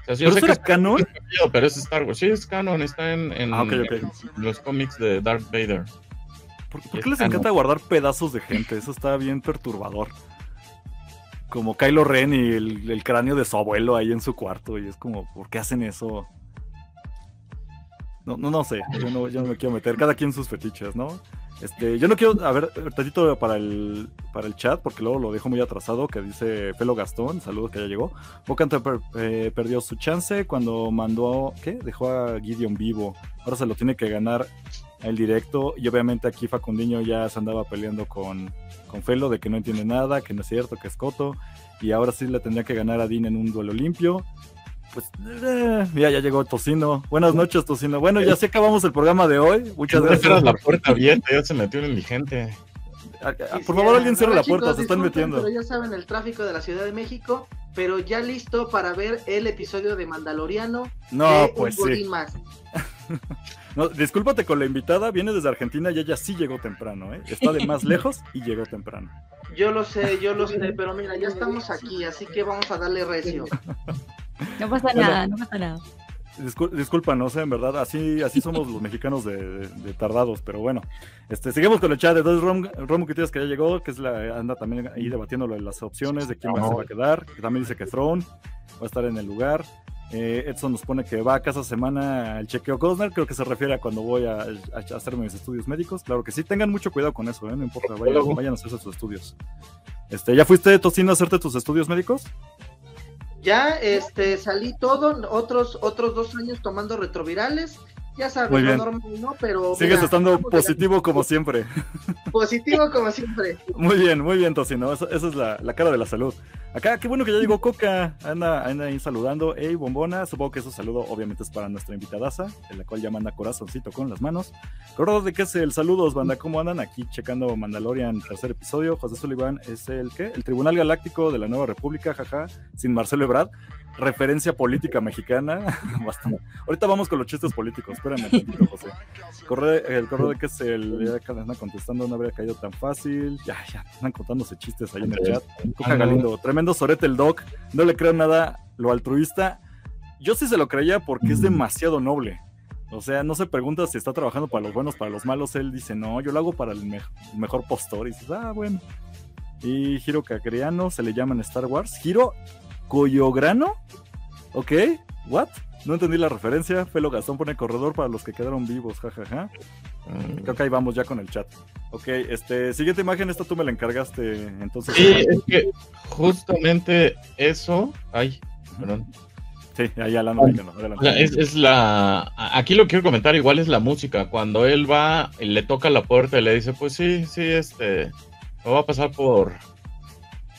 o sea, ¿Pero es canon? pero es Star Wars. Sí, es canon, está en, en, ah, los cómics de Darth Vader. ¿Por, qué les encanta guardar pedazos de gente? Eso está bien perturbador. Como Kylo Ren y el, cráneo de su abuelo ahí en su cuarto. Y es como, ¿por qué hacen eso? No, no, no sé. Yo no, yo no me quiero meter. Cada quien sus fetiches, ¿no? Este, yo no quiero, a ver, tantito para el, para el chat, porque luego lo dejo muy atrasado, que dice Felo Gastón, saludos que ya llegó. Bocanto eh, perdió su chance cuando mandó, ¿qué? Dejó a Gideon vivo. Ahora se lo tiene que ganar el directo. Y obviamente aquí Facundiño ya se andaba peleando con, con Felo de que no entiende nada, que no es cierto, que es Coto. Y ahora sí le tendría que ganar a Dean en un duelo limpio pues eh, ya llegó Tocino. Buenas noches, Tocino. Bueno, ya se acabamos el programa de hoy. Muchas gracias. la puerta abierta, ya se metió el gente. por favor, alguien cierre la puerta, se están metiendo. Pero ya saben el tráfico de la Ciudad de México, pero ya listo para ver el episodio de Mandaloriano. No, pues sí. Más. no, discúlpate con la invitada, viene desde Argentina y ella sí llegó temprano, ¿eh? Está de más lejos y llegó temprano. Yo lo sé, yo lo sé, pero mira, ya estamos aquí, así que vamos a darle recio. No pasa nada, no pasa nada. disculpa, no sé, en verdad, así, así somos los mexicanos de, tardados, pero bueno, este, seguimos con el chat. Entonces, Rom, Rom que ya llegó, que es la, anda también ahí debatiendo las opciones de quién se va a quedar, que también dice que Throne va a estar en el lugar. Eh, Edson nos pone que va a casa semana el chequeo Cosner, creo que se refiere a cuando voy a, a, hacer mis estudios médicos. Claro que sí, tengan mucho cuidado con eso, ¿eh? no importa, vayan, vayan a hacer sus estudios. Este, ¿Ya fuiste, Tocino, a hacerte tus estudios médicos? Ya este, salí todo, otros, otros dos años tomando retrovirales, ya sabes, lo normal, ¿no? Pero. Sigues estando positivo como siempre. Positivo como siempre. Muy bien, muy bien, Tocino. Esa, esa es la, la, cara de la salud. Acá, qué bueno que ya llegó Coca. Anda, anda ahí saludando. Hey, bombona. Supongo que ese saludo obviamente es para nuestra invitadaza, en la cual ya manda corazoncito con las manos. Corro de qué es el saludos, banda. ¿Cómo andan? Aquí checando Mandalorian, tercer episodio. José Sullivan es el ¿qué? El Tribunal Galáctico de la Nueva República, jaja, sin Marcelo Ebrard referencia política mexicana. Bastante. Ahorita vamos con los chistes políticos. Espérame tantito, José. Corre, el correo de que es el. Ya están contestando, no habría caído tan fácil. Ya, ya, están contándose chistes ahí en el chat. Coja Galindo, tremendo sorete el doc. No le creo nada lo altruista. Yo sí se lo creía porque es demasiado noble. O sea, no se pregunta si está trabajando para los buenos, para los malos. Él dice, no, yo lo hago para el, mejor postor. Y dices, ah, bueno. Y Hiro Cacriano se le llama en Star Wars. Hiro Coyograno. Ok, what? No entendí la referencia. Felo Gastón pone corredor para los que quedaron vivos, jajaja. Mm. Creo que ahí vamos ya con el chat. Ok, este, siguiente imagen, esta tú me la encargaste, entonces. Sí, es que justamente eso. Ay, perdón. Sí, ahí ya no, es, es, la. Aquí lo quiero comentar, igual es la música. Cuando él va, le toca la puerta y le dice: Pues sí, sí, este. Me va a pasar por,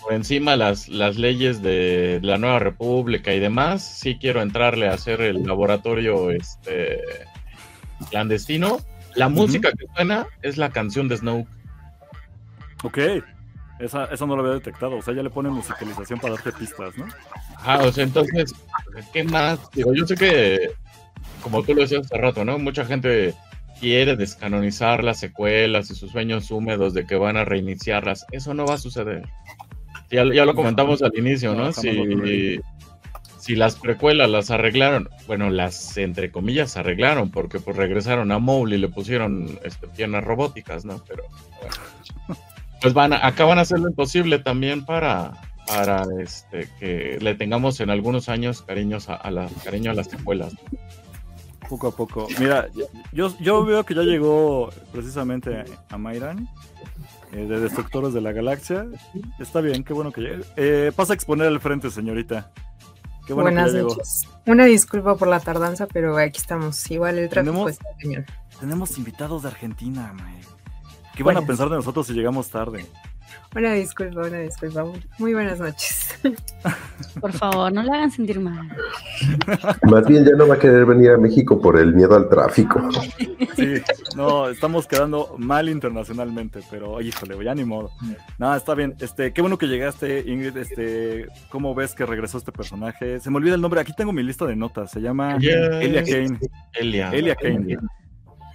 por encima las, las leyes de la nueva república y demás, sí quiero entrarle a hacer el laboratorio este clandestino. La música que suena es la canción de Snow. Ok, esa, eso no lo había detectado, o sea, ya le pone musicalización para darte pistas, ¿no? Ah, o sea, entonces, ¿qué más? Digo, yo sé que, como tú lo decías hace rato, ¿no? Mucha gente quiere descanonizar las secuelas y sus sueños húmedos de que van a reiniciarlas. Eso no va a suceder ya, lo comentamos al inicio, ¿no? Si, si las precuelas las arreglaron, bueno, las entre comillas arreglaron, porque pues regresaron a Mowgli y le pusieron este, piernas robóticas, ¿no? Pero pues van a, acá van a hacer lo imposible también para, para este, que le tengamos en algunos años cariños a, la, cariño a las secuelas. Poco a poco. Mira, yo, yo veo que ya llegó precisamente a Mayran. Eh, de Destructores de la Galaxia. Está bien, qué bueno que llegue. Eh, pasa a exponer al frente, señorita. Qué bueno Buenas noches. Una disculpa por la tardanza, pero aquí estamos. Igual el tráfico está. Tenemos invitados de Argentina. ¿Qué van a pensar de nosotros si llegamos tarde? Una disculpa, una disculpa. Muy buenas noches. Por favor, no la hagan sentir mal. Más bien ya no va a querer venir a México por el miedo al tráfico. Sí, no, estamos quedando mal internacionalmente, pero híjole, ya ni modo. Nada, está bien. Este, qué bueno que llegaste, Ingrid. Este, ¿cómo ves que regresó este personaje? Se me olvida el nombre. Aquí tengo mi lista de notas. Se llama Elia Kane. Elia. Elia Kane.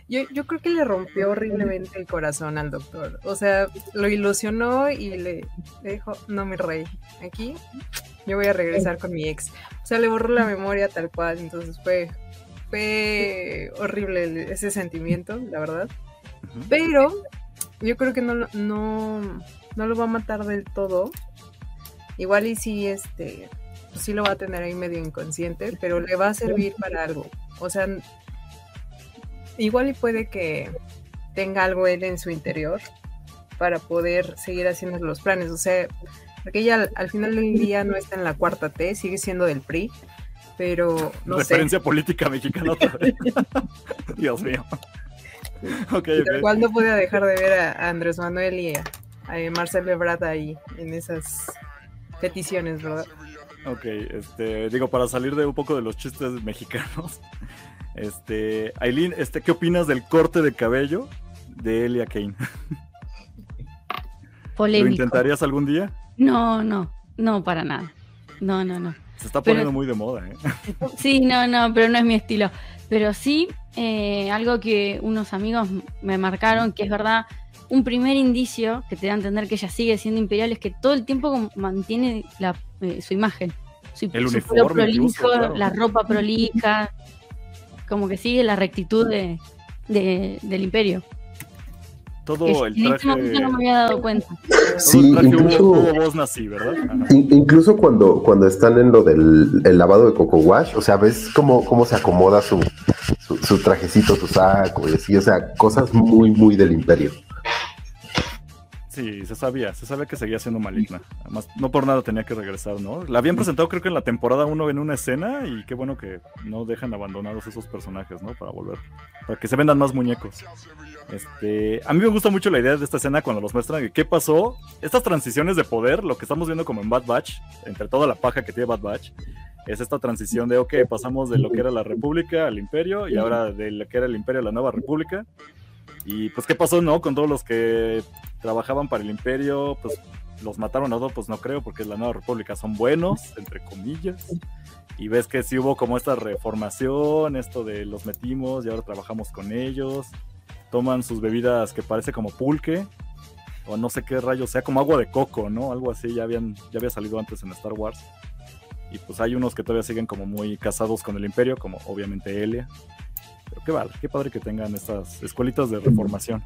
Yo, yo creo que le rompió horriblemente el corazón al doctor. O sea, lo ilusionó y le, dijo, no, mi rey, aquí yo voy a regresar con mi ex. O sea, le borró la memoria tal cual. Entonces fue, fue horrible ese sentimiento, la verdad. Pero yo creo que no, no, no lo va a matar del todo. Igual y sí, este, pues sí lo va a tener ahí medio inconsciente, pero le va a servir para algo. O sea, igual y puede que tenga algo él en su interior para poder seguir haciendo los planes. O sea, porque ella al, final del día no está en la cuarta T, sigue siendo del PRI, pero no Referencia política mexicana otra vez. Dios mío. Okay, okay. Igual no podía dejar de ver a, Andrés Manuel y a, a Marcelo Ebrard ahí en esas peticiones, ¿verdad? Ok, este, digo, para salir de un poco de los chistes mexicanos, este, Aileen, este, ¿qué opinas del corte de cabello de Elia Kane? Polémico. ¿Lo intentarías algún día? No, no, no, para nada. No, no, no. Se está poniendo muy de moda, ¿eh? Sí, no, no, pero no es mi estilo. Pero sí, eh, algo que unos amigos me marcaron, que es verdad, un primer indicio que te da a entender que ella sigue siendo imperial es que todo el tiempo mantiene eh, su imagen. Su, el uniforme, prolijo, la ropa prolija, como que sigue la rectitud de, del imperio. Todo el traje. Este no me había dado cuenta. Sí, incluso, incluso cuando, cuando están en lo del el lavado de Coco Wash, o sea, ves cómo, cómo se acomoda su, su, trajecito, su saco y así, o sea, cosas muy, muy del imperio. Sí, se sabía, se sabía que seguía siendo maligna. Además, no por nada tenía que regresar, ¿no? La habían presentado creo que en la temporada 1 en una escena y qué bueno que no dejan abandonados esos personajes, ¿no? Para volver, para que se vendan más muñecos. Este, a mí me gusta mucho la idea de esta escena cuando los muestran qué pasó, estas transiciones de poder, lo que estamos viendo como en Bad Batch, entre toda la paja que tiene Bad Batch, es esta transición de, ok, pasamos de lo que era la República al Imperio y ahora de lo que era el Imperio a la Nueva República. Y pues, ¿qué pasó, no? Con todos los que trabajaban para el imperio, pues los mataron a todos, pues no creo, porque la Nueva República son buenos, entre comillas. Y ves que sí hubo como esta reformación, esto de los metimos y ahora trabajamos con ellos. Toman sus bebidas que parece como pulque, o no sé qué rayos, sea como agua de coco, ¿no? Algo así, ya, habían, ya había salido antes en Star Wars. Y pues hay unos que todavía siguen como muy casados con el imperio, como obviamente Elia. Pero qué vale, qué padre que tengan estas escuelitas de reformación.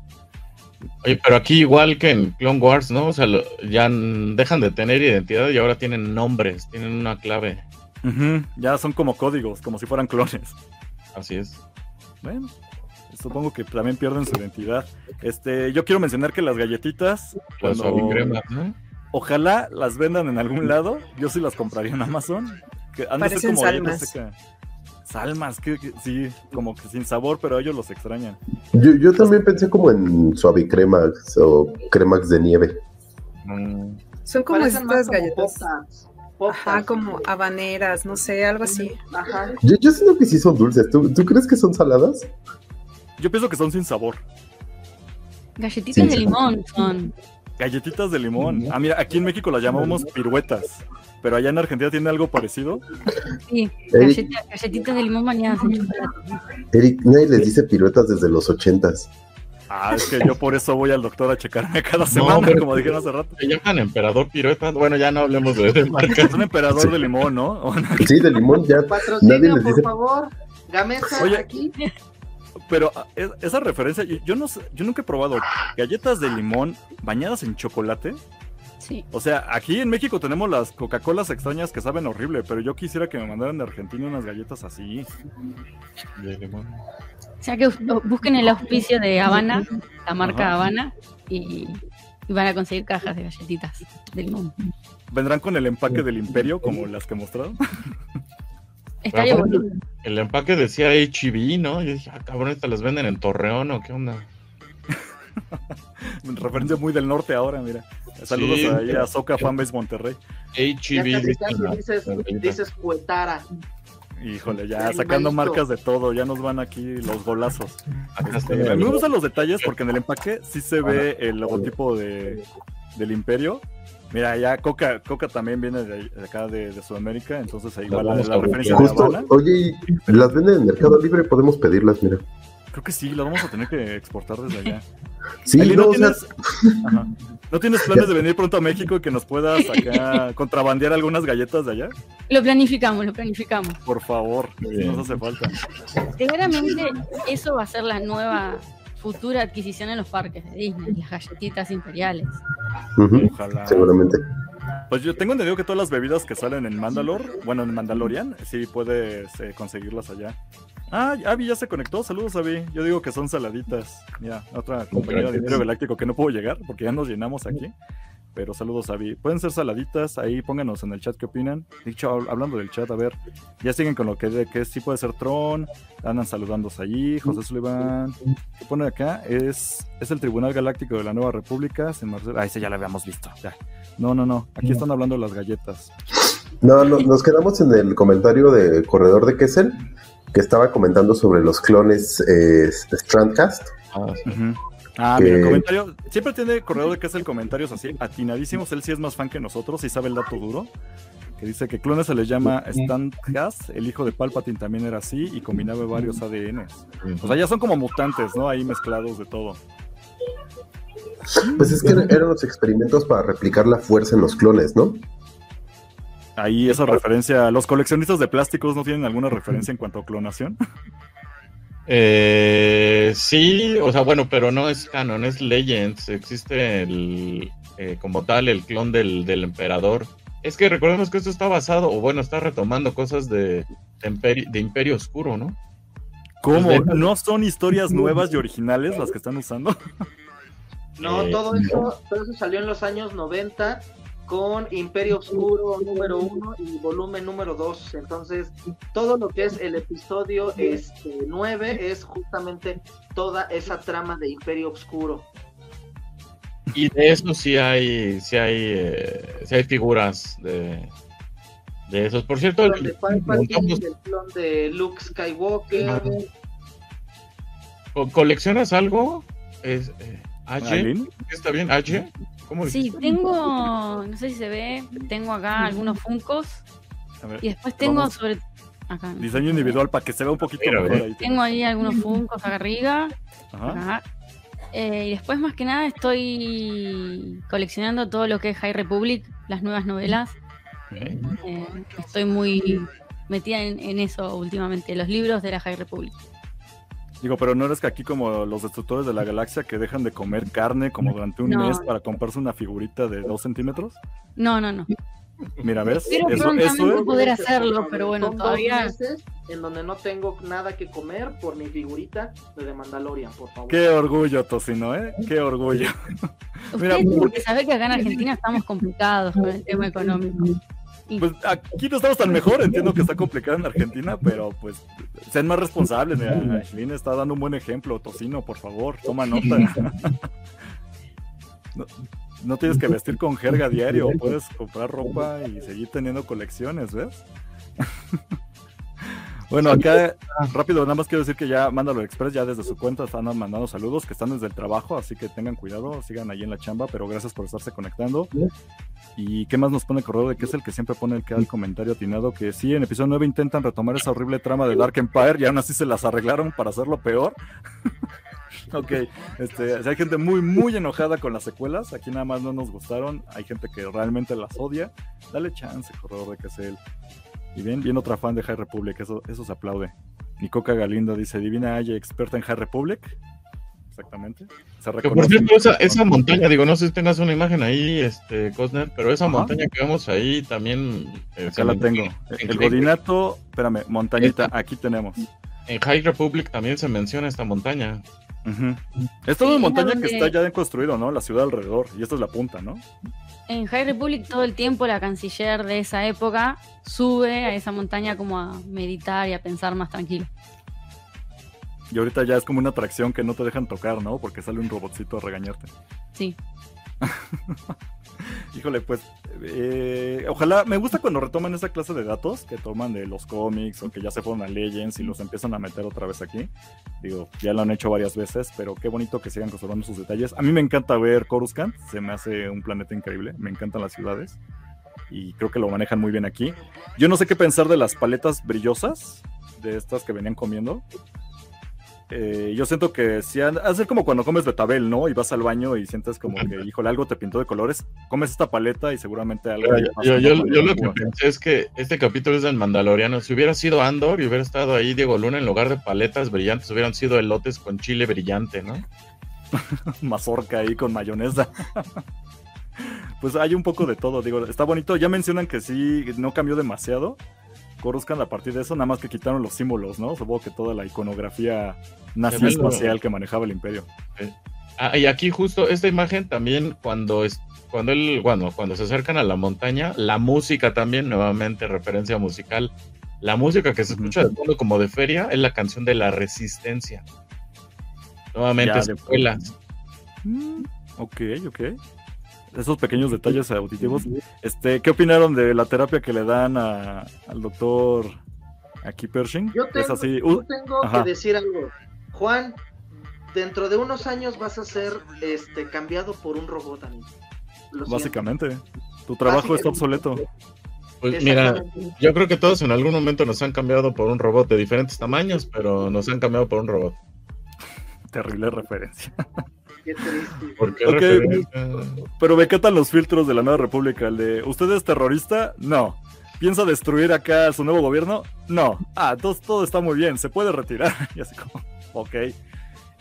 Oye, pero aquí igual que en Clone Wars, ¿no? O sea, ya dejan de tener identidad y ahora tienen nombres, tienen una clave. Ya son como códigos, como si fueran clones. Así es. Bueno, supongo que también pierden su identidad. Este, yo quiero mencionar que las galletitas, las cuando... ojalá las vendan en algún lado. Yo sí las compraría en Amazon. Que han Parecen como salmas salmas, que, sí, como que sin sabor, pero ellos los extrañan. Yo, yo también pensé como en suave cremax o cremax de nieve. Mm. Son como estas galletas. Ajá, como habaneras, no sé, algo así. Ajá. Yo, yo siento que sí son dulces. ¿Tú, ¿Tú, crees que son saladas? Yo pienso que son sin sabor. Galletitas de limón son. Galletitas de limón. Ah, mira, aquí en México las llamamos piruetas pero allá en Argentina tiene algo parecido. Sí, galletitas de limón bañadas en chocolate. Eric, nadie les dice piruetas desde los ochentas. Ah, es que yo por eso voy al doctor a checarme cada semana, como dijeron hace rato. Se llaman emperador piruetas. Bueno, ya no hablemos de, de marcas. Es un emperador de limón, ¿no? Sí, de limón ya. nadie les dice... por favor. Gamesa Oye, aquí. Pero ah, esa referencia, yo, no yo nunca he probado galletas de limón bañadas en chocolate. O sea, aquí en México tenemos las Coca-Colas extrañas que saben horrible, pero yo quisiera que me mandaran de Argentina unas galletas así. O sea, que busquen el auspicio de Habana, la marca Habana, y, van a conseguir cajas de galletitas de limón. ¿Vendrán con el empaque del imperio como las que mostraron? Estaría. El empaque decía HB, ¿no? Yo dije, ah, cabrón, ¿estas las venden en Torreón o qué onda? Referencia muy del norte ahora, mira. Saludos ahí a Soca Fanbase Monterrey. HB. Dices, dices Cuetara. Híjole, ya sacando marcas de todo, ya nos van aquí los golazos. Este, a mí me gustan los detalles porque en el empaque sí se ve el logotipo de, del Imperio. Mira, ya Coca, Coca también viene de, acá de, Sudamérica, entonces ahí igual la, la, referencia de Oye, las venden en Mercado Libre, podemos pedirlas, mira. Creo que sí, las vamos a tener que exportar desde allá. Sí, no, tienes, ¿no tienes planes de venir pronto a México y que nos puedas acá contrabandear algunas galletas de allá? Lo planificamos, lo planificamos. Por favor, si nos hace falta. Seguramente eso va a ser la nueva futura adquisición en los parques de Disney, las galletitas imperiales. Ojalá. Seguramente. Pues yo tengo entendido que todas las bebidas que salen en Mandalor, bueno, en Mandalorian, sí puedes eh, conseguirlas allá. Ah, Avi ya se conectó. Saludos, Avi. Yo digo que son saladitas. Mira, otra compañera de Imperio Galáctico que no puedo llegar porque ya nos llenamos aquí. Pero saludos, Avi. Pueden ser saladitas. Ahí pónganos en el chat qué opinan. Dicho, hablando del chat, a ver. Ya siguen con lo que, que sí puede ser Tron. Andan saludándose allí. José Sullivan. ¿Qué pone acá? Es, es el Tribunal Galáctico de la Nueva República. Ah, ese ya lo habíamos visto. Ya. No, no, no. Aquí están hablando de las galletas. No, no, nos quedamos en el comentario de Corredor de Kessel que estaba comentando sobre los clones eh, Strandcast. Ah, ah mira, el comentario. Siempre tiene corredor de que es el comentarios así, atinadísimos. Él sí es más fan que nosotros y sabe el dato duro. Que dice que clones se les llama Strandcast. El hijo de Palpatine también era así y combinaba varios ADNs. O sea, ya son como mutantes, ¿no? Ahí mezclados de todo. Pues es que eran los experimentos para replicar la fuerza en los clones, ¿no? Ahí esa referencia. ¿Los coleccionistas de plásticos no tienen alguna referencia en cuanto a clonación? Eh, sí, o sea, bueno, pero no es canon, es Legends. Existe el, eh, como tal el clon del, emperador. Es que recordemos que esto está basado, o bueno, está retomando cosas de, de, Imperio, Oscuro, ¿no? ¿Cómo? ¿No son historias nuevas y originales las que están usando? No, Eh, todo eso, todo eso salió en los años 90 con Imperio Oscuro número 1 y volumen número 2. Entonces, todo lo que es el episodio este, 9 es justamente toda esa trama de Imperio Oscuro. Y de eso sí hay, sí hay, eh, sí hay figuras de, de esos. Por cierto, El clon de el clon de Luke Skywalker. ¿co- ¿coleccionas algo? Es, eh. ¿Está bien? ¿H? ¿Cómo Sí, tengo, no sé si se ve, tengo acá algunos funcos y después tengo Vamos. sobre... Acá, ¿no? diseño individual para que se vea un poquito Mira, mejor ahí. Tengo ahí algunos funcos acá arriba. Ajá. acá. Eh, y después, más que nada, estoy coleccionando todo lo que es High Republic, las nuevas novelas. Eh, estoy muy metida en, en eso últimamente, los libros de la High Republic. Digo, pero no eres que aquí como los destructores de la galaxia que dejan de comer carne como durante un No. mes para comprarse una figurita de dos centímetros. No, no, no. Mira, ¿ves? Pero Eso, eso es- poder hacerlo, pero bueno, todavía- meses en donde no tengo nada que comer por mi figurita de The Mandalorian, por favor. Qué orgullo, Tocino, ¿eh? Qué orgullo. Mira, Ustedes tienen por- que saber que acá en Argentina estamos complicados con el tema económico. Pues aquí no estamos tan mejor, entiendo que está complicado en Argentina, pero pues sean más responsables. Mira, Aileen está dando un buen ejemplo. Tocino, por favor, toma nota. No, no tienes que vestir con jerga diario, puedes comprar ropa y seguir teniendo colecciones, ¿ves? Bueno, acá rápido, nada más quiero decir que ya Mándalo Express, ya desde su cuenta están mandando saludos, que están desde el trabajo, así que tengan cuidado, sigan ahí en la chamba, pero gracias por estarse conectando. ¿Y qué más nos pone el correo de que es el que siempre pone el que da el comentario atinado? Que sí, en episodio 9 intentan retomar esa horrible trama de Dark Empire y aún así se las arreglaron para hacerlo peor. ok, este, hay gente muy, muy enojada con las secuelas. Aquí nada más no nos gustaron. Hay gente que realmente las odia. Dale chance, corredor de él. Y bien, bien otra fan de High Republic, eso, eso se aplaude. Y Coca Galindo dice, Divina Aya, experta en High Republic. Exactamente. Se Que por cierto, esa, esa montaña, digo, no sé si tengas una imagen ahí, este, Cosner, pero esa Ajá. montaña que vemos ahí también. eh, Acá la tengo. en- El godinato, espérame, montañita, aquí tenemos. En High Republic también se menciona esta montaña. Ujú. Es toda Sí, una montaña donde- que está ya construido, ¿no? La ciudad alrededor. Y esta es la punta, ¿no? En High Republic todo el tiempo la canciller de esa época sube a esa montaña como a meditar y a pensar más tranquilo. Y ahorita ya es como una atracción que no te dejan tocar, ¿no? Porque sale un robotcito a regañarte. Sí. Híjole, pues, eh, ojalá, me gusta cuando retoman esa clase de datos que toman de los cómics o que ya se fueron a Legends y los empiezan a meter otra vez aquí. Digo, ya lo han hecho varias veces, pero qué bonito que sigan conservando sus detalles. A mí me encanta ver Coruscant, se me hace un planeta increíble, me encantan las ciudades y creo que lo manejan muy bien aquí. Yo no sé qué pensar de las paletas brillosas, de estas que venían comiendo. Eh, yo siento que si hacer como cuando comes betabel, ¿no? Y vas al baño y sientes como que, híjole, algo te pintó de colores. Comes esta paleta y seguramente algo. Yo, lo que pensé es que este capítulo es del Mandaloriano. Si hubiera sido Andor y hubiera estado ahí Diego Luna en lugar de paletas brillantes, hubieran sido elotes con chile brillante, ¿no? mazorca ahí con mayonesa. pues hay un poco de todo, digo, está bonito. Ya mencionan que sí, no cambió demasiado. Coruscant a partir de eso, nada más que quitaron los símbolos, ¿no? Supongo que toda la iconografía nazi espacial que manejaba el imperio. Ah, y aquí justo esta imagen también cuando es cuando él, bueno, cuando se acercan a la montaña, la música también, nuevamente referencia musical. La música que se escucha de fondo como de feria es la canción de la resistencia. Nuevamente Ya, de- secuelas. Mm, ok, ok. Esos pequeños detalles auditivos. Este, ¿Qué opinaron de la terapia que le dan a- al doctor aquí Pershing? Yo es uh, tengo que decir algo. Juan, dentro de unos años vas a ser este, cambiado por un robot, amigo. Básicamente. Tu trabajo está obsoleto. Pues mira, yo creo que todos en algún momento nos han cambiado por un robot de diferentes tamaños, pero nos han cambiado por un robot. Terrible referencia. Qué triste. ¿Por qué? Pero me encantan los filtros de la nueva república. El de, ¿usted es terrorista? No. ¿Piensa destruir acá su nuevo gobierno? No. Ah, entonces todo está muy bien, se puede retirar. Y así como, ok.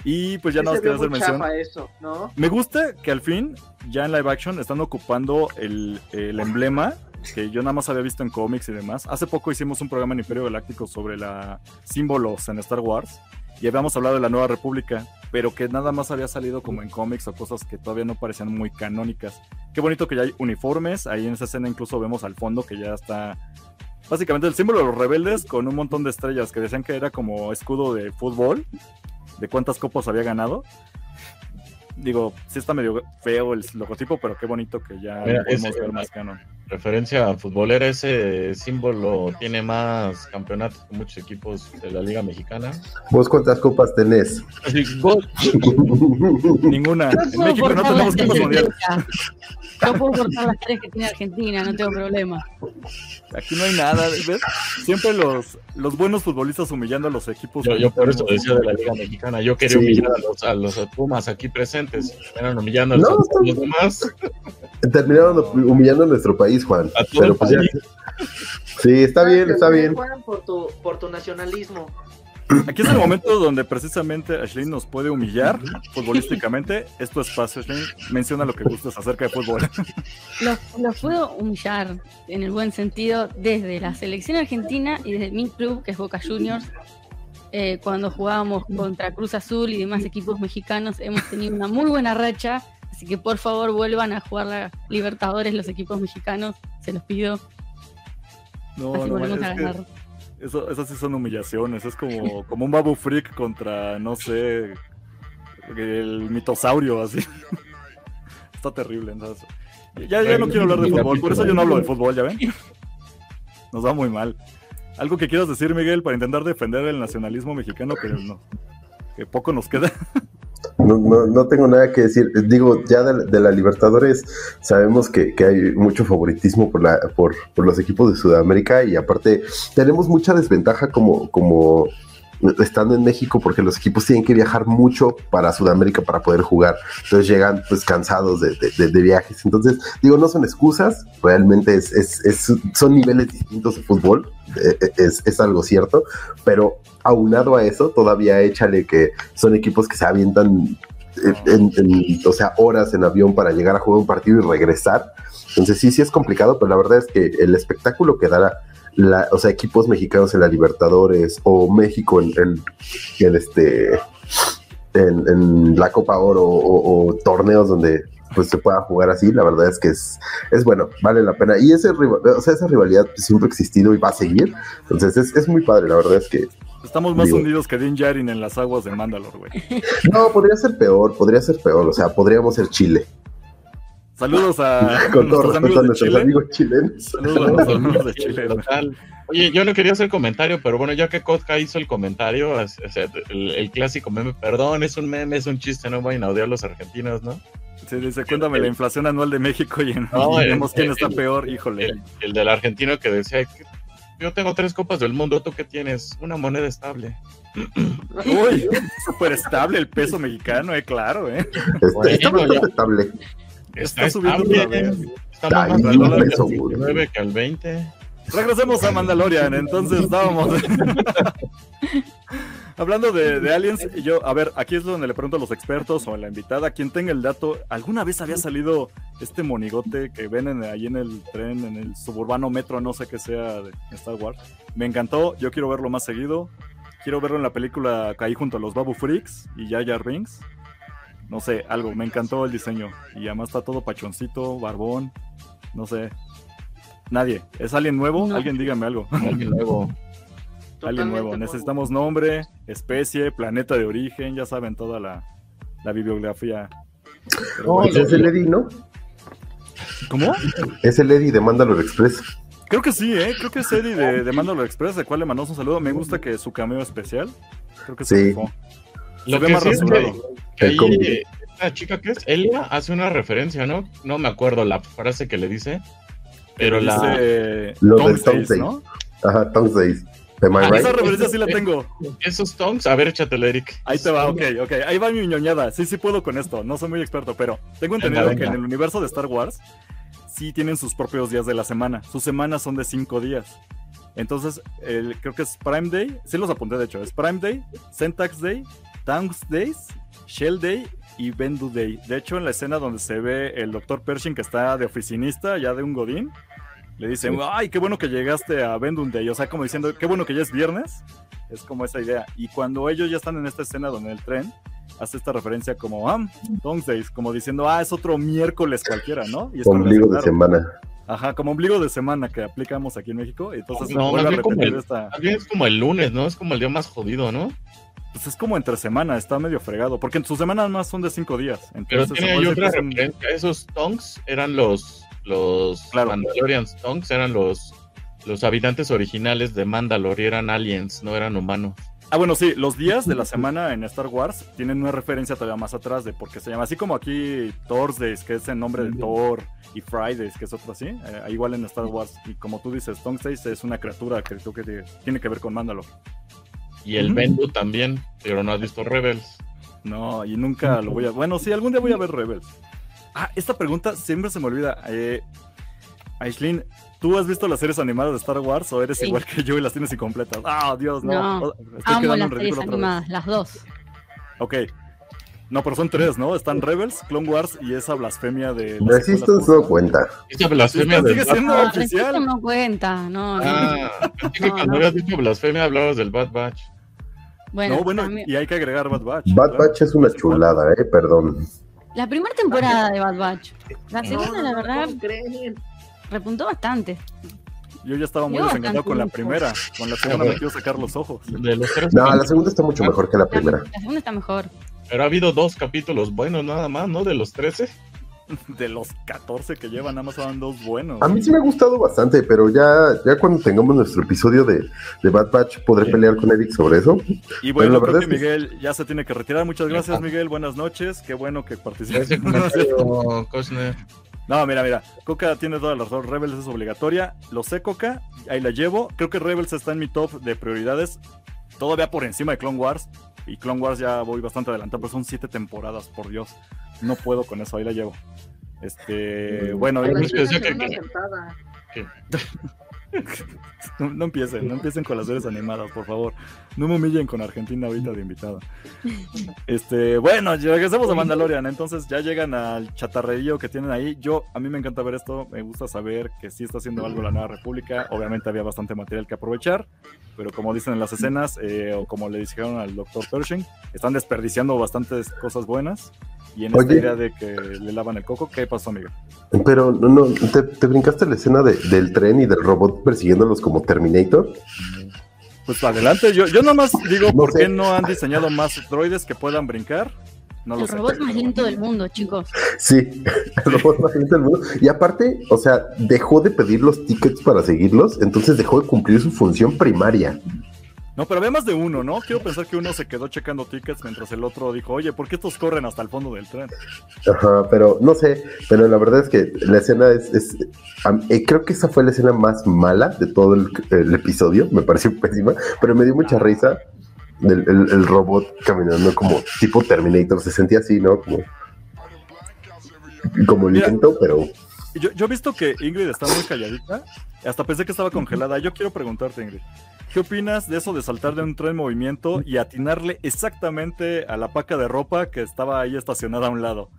Y pues ya ve quería hacer mención. eso, ¿no? Me gusta que al fin, ya en live action, están ocupando el, el emblema que yo nada más había visto en cómics y demás. Hace poco hicimos un programa en Imperio Galáctico sobre la símbolos en Star Wars y habíamos hablado de la Nueva República. Pero que nada más había salido como en cómics o cosas que todavía no parecían muy canónicas. Qué bonito que ya hay uniformes, ahí en esa escena incluso vemos al fondo que ya está básicamente el símbolo de los rebeldes con un montón de estrellas que decían que era como escudo de fútbol, de cuántas copas había ganado. Digo, sí está medio feo el logotipo, pero qué bonito que ya podemos ver más canon. Referencia futbolera, ese símbolo tiene más campeonatos que muchos equipos de la Liga Mexicana. ¿Vos cuántas copas tenés? Ninguna. En México no tenemos copas mundiales. Yo puedo cortar las tres que tiene Argentina, no tengo problema. Aquí no hay nada, ¿ves? Siempre los, los buenos futbolistas humillando a los equipos. Yo, por eso decía de la Liga Mexicana, yo quería humillar a los, a los Pumas aquí presentes, eran humillando a los, demás. Terminaron humillando a nuestro país, Juan. Pero pues Sí, está bien, está bien. Por tu, por tu nacionalismo. Aquí es el momento donde precisamente Ashley nos puede humillar futbolísticamente. Es tu espacio, Ashley. Menciona lo que gustes acerca de fútbol. Los, puedo humillar en el buen sentido desde la selección argentina y desde mi club, que es Boca Juniors. Eh, cuando jugábamos contra Cruz Azul y demás equipos mexicanos, hemos tenido una muy buena racha. Así que por favor vuelvan a jugar la Libertadores los equipos mexicanos. Se los pido. No, Así no, volvemos a ganar. Eso, esas sí son humillaciones. Es como, como un Babu Freak contra, no sé, el mitosaurio, así. Está terrible. Entonces. Ya, ya no quiero hablar de fútbol, por eso yo no hablo de fútbol, ¿ya ven? Nos va muy mal. ¿Algo que quieras decir, Miguel, para intentar defender el nacionalismo mexicano que, no, que poco nos queda? No, no, no, tengo nada que decir. Digo, ya de, la Libertadores sabemos que, que, hay mucho favoritismo por, la, por, por, los equipos de Sudamérica y aparte tenemos mucha desventaja como, como estando en México porque los equipos tienen que viajar mucho para Sudamérica para poder jugar. Entonces llegan pues cansados de, de, viajes. Entonces, digo, no son excusas, realmente es, es, son niveles distintos de fútbol, eh, eh, es, es algo cierto, pero aunado a eso, todavía échale que son equipos que se avientan en, o sea, horas en avión para llegar a jugar un partido y regresar. Entonces sí, sí es complicado, pero la verdad es que el espectáculo que dará la, o sea, equipos mexicanos en la Libertadores o México en, en, este en, la Copa Oro o, torneos donde pues se pueda jugar así, la verdad es que es, es bueno, vale la pena. Y ese, o sea, esa rivalidad siempre ha existido y va a seguir. Entonces es, es muy padre, la verdad es que Estamos más hundidos que Din Jarin en las aguas de Mandalore, güey. No, podría ser peor, podría ser peor. O sea, podríamos ser Chile. Saludos a, Con todos amigos, nuestros amigos chilenos. Saludos a los amigos de Chile. Oye, yo no quería hacer comentario, pero bueno, ya que Kotka hizo el comentario, el, clásico meme, perdón, es un meme, es un chiste, no vayan a odiar los argentinos, ¿no? Sí, dice, cuéntame la inflación anual de México y, vemos quién está peor, híjole. El, del argentino que decía, yo tengo tres copas del mundo, ¿tú qué tienes? Una moneda estable. Uy, súper estable el peso mexicano, eh, claro, eh. Está, estable. Está, subiendo otra vez. Está más al 9 que al 20. Regresemos a Mandalorian, entonces estábamos. Hablando de, aliens, yo, a ver, aquí es donde le pregunto a los expertos o a la invitada, quien tenga el dato, ¿alguna vez había salido este monigote que ven ahí en el tren, en el suburbano metro, no sé qué sea de Star Wars? Me encantó, yo quiero verlo más seguido. Quiero verlo en la película Caí junto a los Babu Freaks y Yaya Rings. No sé, algo, me encantó el diseño. Y además está todo pachoncito, barbón, no sé. Nadie. ¿Es alguien nuevo? Alguien dígame algo. Alguien nuevo. Alguien nuevo. Necesitamos nombre, especie, planeta de origen, ya saben toda la, bibliografía. es el Eddie, ¿no? ¿Cómo? Es el Eddie de Mandalore Express. Creo que sí, ¿eh? Creo que es Eddie de, de Mandalore Express, de cual le mandamos un saludo. Me gusta que su cameo especial. Creo que sí. se Lo ve más rasurado. Que, la chica que es Elia hace una referencia, ¿no? No me acuerdo la frase que le dice. Pero la. Lo de ¿no? Ajá, Tom Ah, esa referencia sí la tengo. Esos tongs, a ver, échatelo, Eric. Ahí te va, ok, ok. Ahí va mi ñoñada. Sí, sí puedo con esto. No soy muy experto, pero tengo entendido que en el universo de Star Wars sí tienen sus propios días de la semana. Sus semanas son de cinco días. Entonces, creo que es Prime Day. Sí los apunté, de hecho. Es Prime Day, Syntax Day, Thanks Days, Shell Day y Bendu Day. De hecho, en la escena donde se ve el Dr. Pershing que está de oficinista, ya de un godín, le dicen, ay, qué bueno que llegaste a Day. O sea, como diciendo, qué bueno que ya es viernes. Es como esa idea. Y cuando ellos ya están en esta escena donde el tren, hace esta referencia como, ah, Days, como diciendo, ah, es otro miércoles cualquiera, ¿no? Y es ombligo de semana. Ajá, como ombligo de semana que aplicamos aquí en México. Entonces, no, vuelve a repetir esta. es como el lunes, ¿no? Es como el día más jodido, ¿no? Pues es como entre semana, está medio fregado, porque en sus semanas más son de cinco días. Pero tiene otra referencia, esos tonks eran los, los Mandalorian Tonks, eran los, los habitantes originales de Mandalore, eran aliens, no eran humanos. Ah, bueno, sí, los días de la semana en Star Wars tienen una referencia todavía más atrás de porque se llama así como aquí Thursdays, que es el nombre de Thor, y Fridays, que es otro así, eh, igual en Star Wars. Y como tú dices, Tonks es una criatura que, que tiene que ver con Mandalore. Y el Bendu también, pero no has visto Rebels. No, y nunca lo voy a. Bueno, sí, algún día voy a ver Rebels. Ah, esta pregunta siempre se me olvida. Eh, Aislinn, ¿tú has visto las series animadas de Star Wars o eres igual que yo y las tienes incompletas? Ah, Dios, no. no amo las series animadas, las dos. Ok. No, pero son tres, ¿no? Están Rebels, Clone Wars y esa blasfemia de. sí esto se cuenta. Esa blasfemia de. Sigue siendo no, oficial. No cuenta, no. Ah, no. que cuando habías dicho blasfemia hablabas del Bad Batch. Bueno, no, bueno, y hay que agregar Bad Batch. Bad Batch es una chulada, eh, perdón. La primera temporada de Bad Batch. La segunda, la verdad, repuntó bastante. Yo ya estaba muy desengañado con la primera. Con la segunda me quiero sacar los ojos. no, la segunda está mucho mejor que la primera. La, segunda está mejor. Pero ha habido dos capítulos buenos nada más, ¿no? De los 13. De los 14 que llevan, nada más son dos buenos. A mí sí me ha gustado bastante, pero ya, ya cuando tengamos nuestro episodio de, de Bad Batch podré pelear con Eric sobre eso. Y bueno, creo que Miguel ya se tiene que retirar. Muchas gracias, Miguel. Buenas noches. Qué bueno que participaste. No, mira, mira. Coca tiene toda la razón. Rebels es obligatoria. Lo sé, Coca. Ahí la llevo. Creo que Rebels está en mi top de prioridades. Todavía por encima de Clone Wars. Y Clone Wars ya voy bastante adelantado, pero son siete temporadas, por Dios. No puedo con eso, ahí la llevo. Este, bueno, yo que, que, no, empiecen, no empiecen con las series animadas, por favor. No me humillen con Argentina ahorita de invitada. Este, bueno, regresemos a Mandalorian. Entonces ya llegan al chatarrerío que tienen ahí. Yo, a mí me encanta ver esto. Me gusta saber que sí está haciendo algo la Nueva República. Obviamente había bastante material que aprovechar. Pero como dicen en las escenas, eh, o como le dijeron al doctor Pershing, están desperdiciando bastantes cosas buenas. Y en esta idea de que le lavan el coco, ¿qué pasó, amigo? Pero no, no, ¿te, brincaste la escena del tren y del robot persiguiéndolos como Terminator? Pues adelante, yo, yo nomás digo, ¿por qué no han diseñado más droides que puedan brincar? No el robot más lento del mundo, chicos. Sí, el robot más lento del mundo. Y aparte, o sea, dejó de pedir los tickets para seguirlos, entonces dejó de cumplir su función primaria. No, pero había más de uno, ¿no? Quiero pensar que uno se quedó checando tickets mientras el otro dijo, oye, ¿por qué estos corren hasta el fondo del tren? Ajá, pero no sé, pero la verdad es que la escena es, eh, creo que esa fue la escena más mala de todo el, episodio, me pareció pésima, pero me dio mucha risa del el, robot caminando como tipo Terminator, se sentía así, ¿no? Como, como lento, pero... Yo, yo he visto que Ingrid está muy calladita, hasta pensé que estaba congelada. Yo quiero preguntarte, Ingrid. ¿Qué opinas de eso de saltar de un tren en movimiento y atinarle exactamente a la paca de ropa que estaba ahí estacionada a un lado?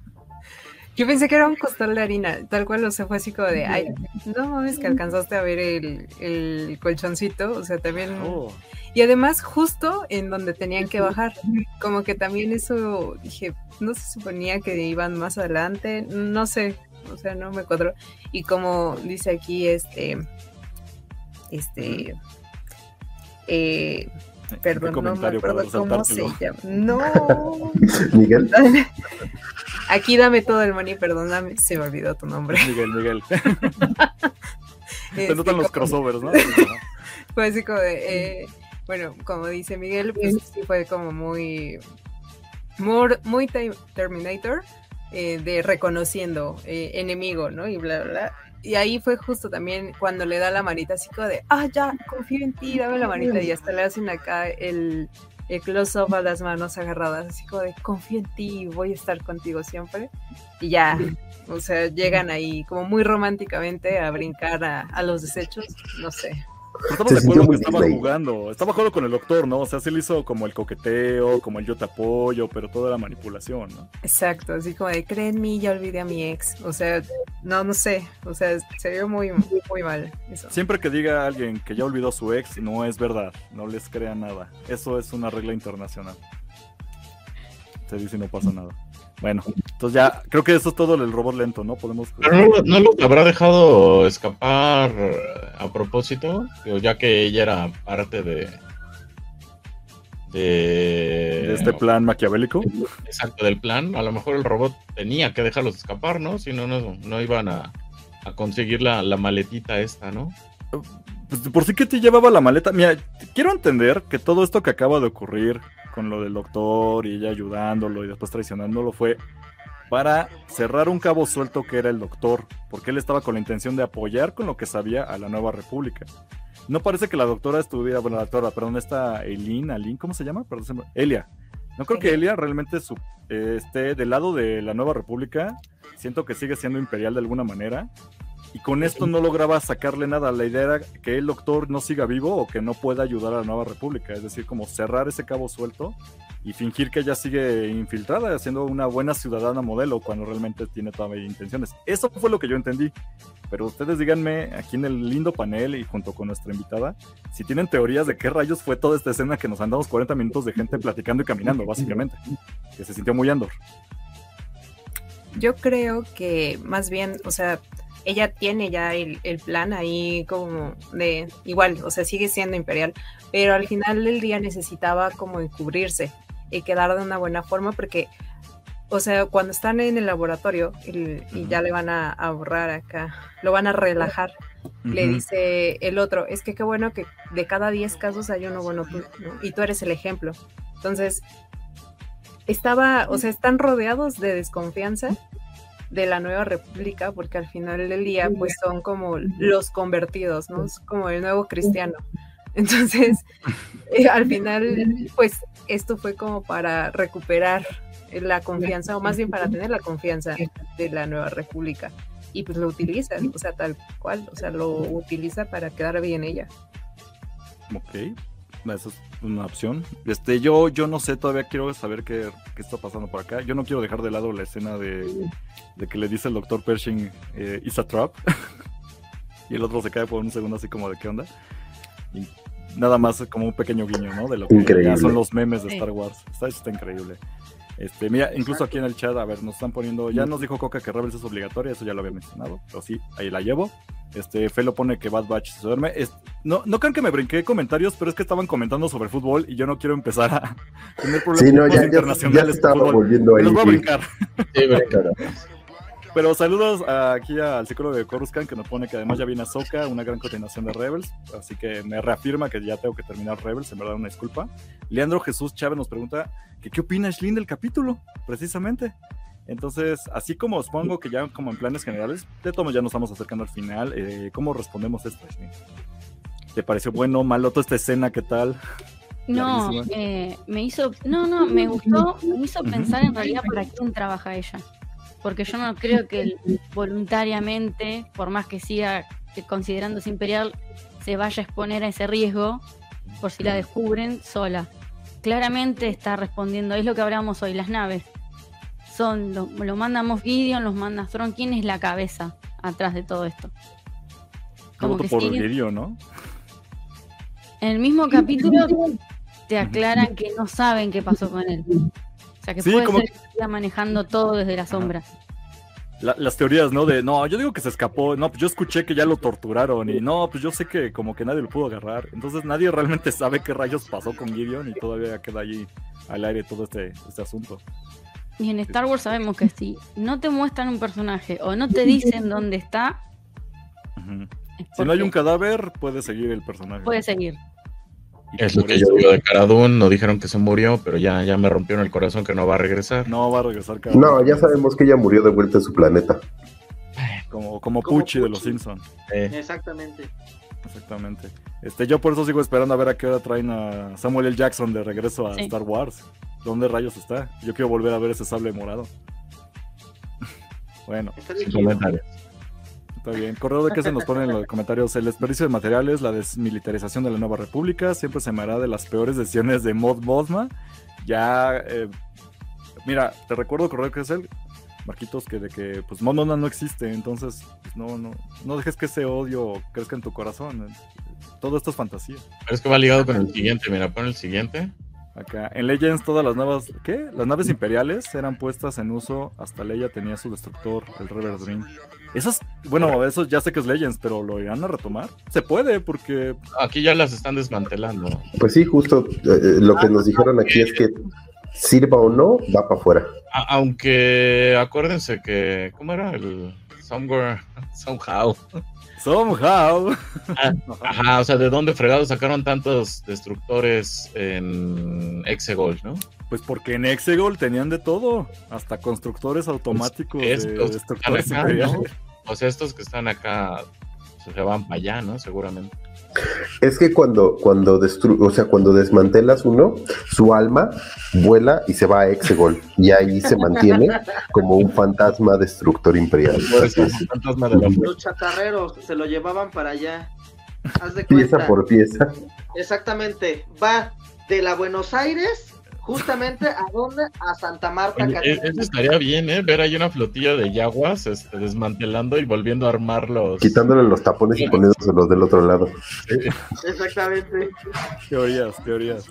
Yo pensé que era un costal de harina, tal cual, o sea, fue así como de, ay, no mames que alcanzaste a ver el, colchoncito, o sea, también... Oh. Y además justo en donde tenían que bajar, como que también eso, dije, no se suponía que iban más adelante, no sé, o sea, no me cuadro. Y como dice aquí, este, este, eh, perdón, no me acuerdo cómo se llama. No. Miguel. Aquí dame todo el money, perdóname, se me olvidó tu nombre. Miguel, Miguel. Se notan los crossovers, ¿no? Fue así como de, eh, bueno, como dice Miguel, pues sí fue como muy, muy, muy Terminator, eh, de reconociendo eh, enemigo, ¿no? Y bla, bla, bla y ahí fue justo también cuando le da la manita así como de, ah, ya, confío en ti, dame la manita. Y hasta le hacen acá el, el close-up a las manos agarradas, así como de, confío en ti, voy a estar contigo siempre. Y ya, o sea, llegan ahí como muy románticamente a brincar a, a los desechos, no sé. Estamos de acuerdo que estaba jugando, estaba jugando con el doctor, ¿no? O sea, se le hizo como el coqueteo, como el yo te apoyo, pero toda la manipulación, ¿no? Exacto, así como de creen en mí, ya olvidé a mi ex. O sea, no, no sé, o sea, se vio muy, muy, mal eso. Siempre que diga alguien que ya olvidó a su ex, no es verdad, no les crea nada. Eso es una regla internacional. Se dice y no pasa nada. Bueno, entonces ya, creo que eso es todo el robot lento, ¿no? Podemos. Pero no, lo habrá dejado escapar a propósito, ya que ella era parte de. De, este plan maquiavélico. Exacto, del plan. A lo mejor el robot tenía que dejarlos escapar, ¿no? Si no, no, iban a, conseguir la, la maletita esta, ¿no? Pues por sí que te llevaba la maleta. Mira, quiero entender que todo esto que acaba de ocurrir con lo del doctor y ella ayudándolo y después traicionándolo fue para cerrar un cabo suelto que era el doctor, porque él estaba con la intención de apoyar con lo que sabía a la nueva república. No parece que la doctora estuviera, bueno, la doctora, perdón, esta Eileen, Aline, ¿cómo se llama? Perdón, Elia. No creo que Elia realmente esté del lado de la nueva república. Siento que sigue siendo imperial de alguna manera y con esto no lograba sacarle nada. La idea era que el doctor no siga vivo o que no pueda ayudar a la nueva república, es decir, como cerrar ese cabo suelto y fingir que ella sigue infiltrada, haciendo una buena ciudadana modelo cuando realmente tiene todavía intenciones. Eso fue lo que yo entendí. Pero ustedes díganme aquí en el lindo panel y junto con nuestra invitada, si tienen teorías de qué rayos fue toda esta escena que nos andamos 40 minutos de gente platicando y caminando, básicamente, que se sintió muy Andor. Yo creo que más bien, o sea, ella tiene ya el, plan ahí como de igual, o sea, sigue siendo imperial, pero al final del día necesitaba como encubrirse y quedar de una buena forma porque, o sea, cuando están en el laboratorio y, ya le van a, borrar acá, lo van a relajar, le dice el otro, es que qué bueno que de cada 10 casos hay uno bueno tú, y tú eres el ejemplo. Entonces, estaba, o sea, están rodeados de desconfianza de la nueva república, porque al final del día, pues son como los convertidos, ¿no? Es como el nuevo cristiano. Entonces, eh, al final, pues esto fue como para recuperar la confianza, o más bien para tener la confianza de la nueva república. Y pues lo utiliza, o sea, tal cual, o sea, lo utiliza para quedar bien ella. Ok, esa es una opción. Este, yo, yo no sé, todavía quiero saber qué, qué, está pasando por acá. Yo no quiero dejar de lado la escena de, de que le dice el doctor Pershing, eh, a trap. y el otro se cae por un segundo así como de qué onda. Y nada más como un pequeño guiño, ¿no? De lo que son los memes de Star Wars. Está, está increíble. Este, mira, incluso aquí en el chat, a ver, nos están poniendo, ya nos dijo Coca que Rebels es obligatoria, eso ya lo había mencionado, pero sí, ahí la llevo. Este, Fe lo pone que Bad Batch se duerme. no, no crean que me brinqué comentarios, pero es que estaban comentando sobre fútbol y yo no quiero empezar a tener problemas sí, no, ya, internacionales. Ya, estaba volviendo ahí. Los voy a brincar. Sí, Pero saludos aquí al psicólogo de Coruscant que nos pone que además ya viene Ahsoka, una gran continuación de Rebels. Así que me reafirma que ya tengo que terminar Rebels, en verdad una disculpa. Leandro Jesús Chávez nos pregunta que qué opina Shlin del capítulo, precisamente. Entonces, así como supongo que ya como en planes generales, de todos ya nos estamos acercando al final. Eh, ¿Cómo respondemos esto, Shlin? ¿Te pareció bueno, malo toda esta escena? ¿Qué tal? No, eh, me hizo, no, no, me gustó, me hizo pensar en realidad para quién trabaja ella porque yo no creo que voluntariamente, por más que siga considerándose imperial, se vaya a exponer a ese riesgo por si la descubren sola. Claramente está respondiendo, es lo que hablábamos hoy, las naves. Son, lo, lo manda Moff Gideon, los manda Thrawn, ¿quién es la cabeza atrás de todo esto? Como que por Gideon, ¿no? En el mismo capítulo te aclaran que no saben qué pasó con él. O sea, que puede ser que siga manejando todo desde la sombra. las teorías, ¿no? De, no, yo digo que se escapó, no, pues yo escuché que ya lo torturaron y no, pues yo sé que como que nadie lo pudo agarrar. Entonces nadie realmente sabe qué rayos pasó con Gideon y todavía queda allí al aire todo este, este asunto. Y en Star Wars sabemos que si no te muestran un personaje o no te dicen dónde está... Si no hay un cadáver, puede seguir el personaje. Puede seguir. Es lo que yo digo de Caradun, no dijeron que se murió, pero ya, ya me rompieron el corazón que no va a regresar. No va a regresar No, ya sabemos que ella murió de vuelta en su planeta. Como, como, Pucci, de los Simpsons. Exactamente. Exactamente. Este, yo por eso sigo esperando a ver a qué hora traen a Samuel L. Jackson de regreso a Star Wars. ¿Dónde rayos está? Yo quiero volver a ver ese sable morado. bueno, comentarios. Está bien. Correo de que se nos pone en los comentarios. El desperdicio de materiales, la desmilitarización de la nueva república, siempre se me hará de las peores decisiones de Mod Bosma. Ya, eh, mira, te recuerdo correo que es el Marquitos, que de que pues Mod no existe, entonces pues, no, no, no dejes que ese odio crezca en tu corazón. Todo esto es fantasía. Pero es que va ligado con el siguiente, mira, pon el siguiente. Acá, en Legends todas las nuevas, ¿qué? Las naves imperiales eran puestas en uso hasta Leia tenía su destructor, el Rever Dream. Esas, bueno, eso ya sé que es Legends, pero lo irán a retomar. Se puede, porque. Aquí ya las están desmantelando. Pues sí, justo eh, eh, lo que nos dijeron aquí es que sirva o no, va para afuera. Aunque acuérdense que. ¿Cómo era? El. Somewhere. Somehow. Somehow. Ah, ajá, o sea, ¿de dónde fregados sacaron tantos destructores en Exegol, no? Pues porque en Exegol tenían de todo, hasta constructores automáticos pues de destructores O sea, estos que están acá se van para allá, ¿no? Seguramente. Es que cuando, cuando o sea, cuando desmantelas uno, su alma vuela y se va a Exegol. Y ahí se mantiene como un fantasma destructor imperial. Los chatarreros se lo llevaban para allá. Pieza por pieza. Exactamente. Va de la Buenos Aires justamente a dónde? A Santa Marta. E-, eso estaría bien, ¿eh? Ver ahí una flotilla de yaguas este, desmantelando y volviendo a armarlos. Quitándole los tapones y poniéndoselos del otro lado. Exactamente. Teorías, teorías.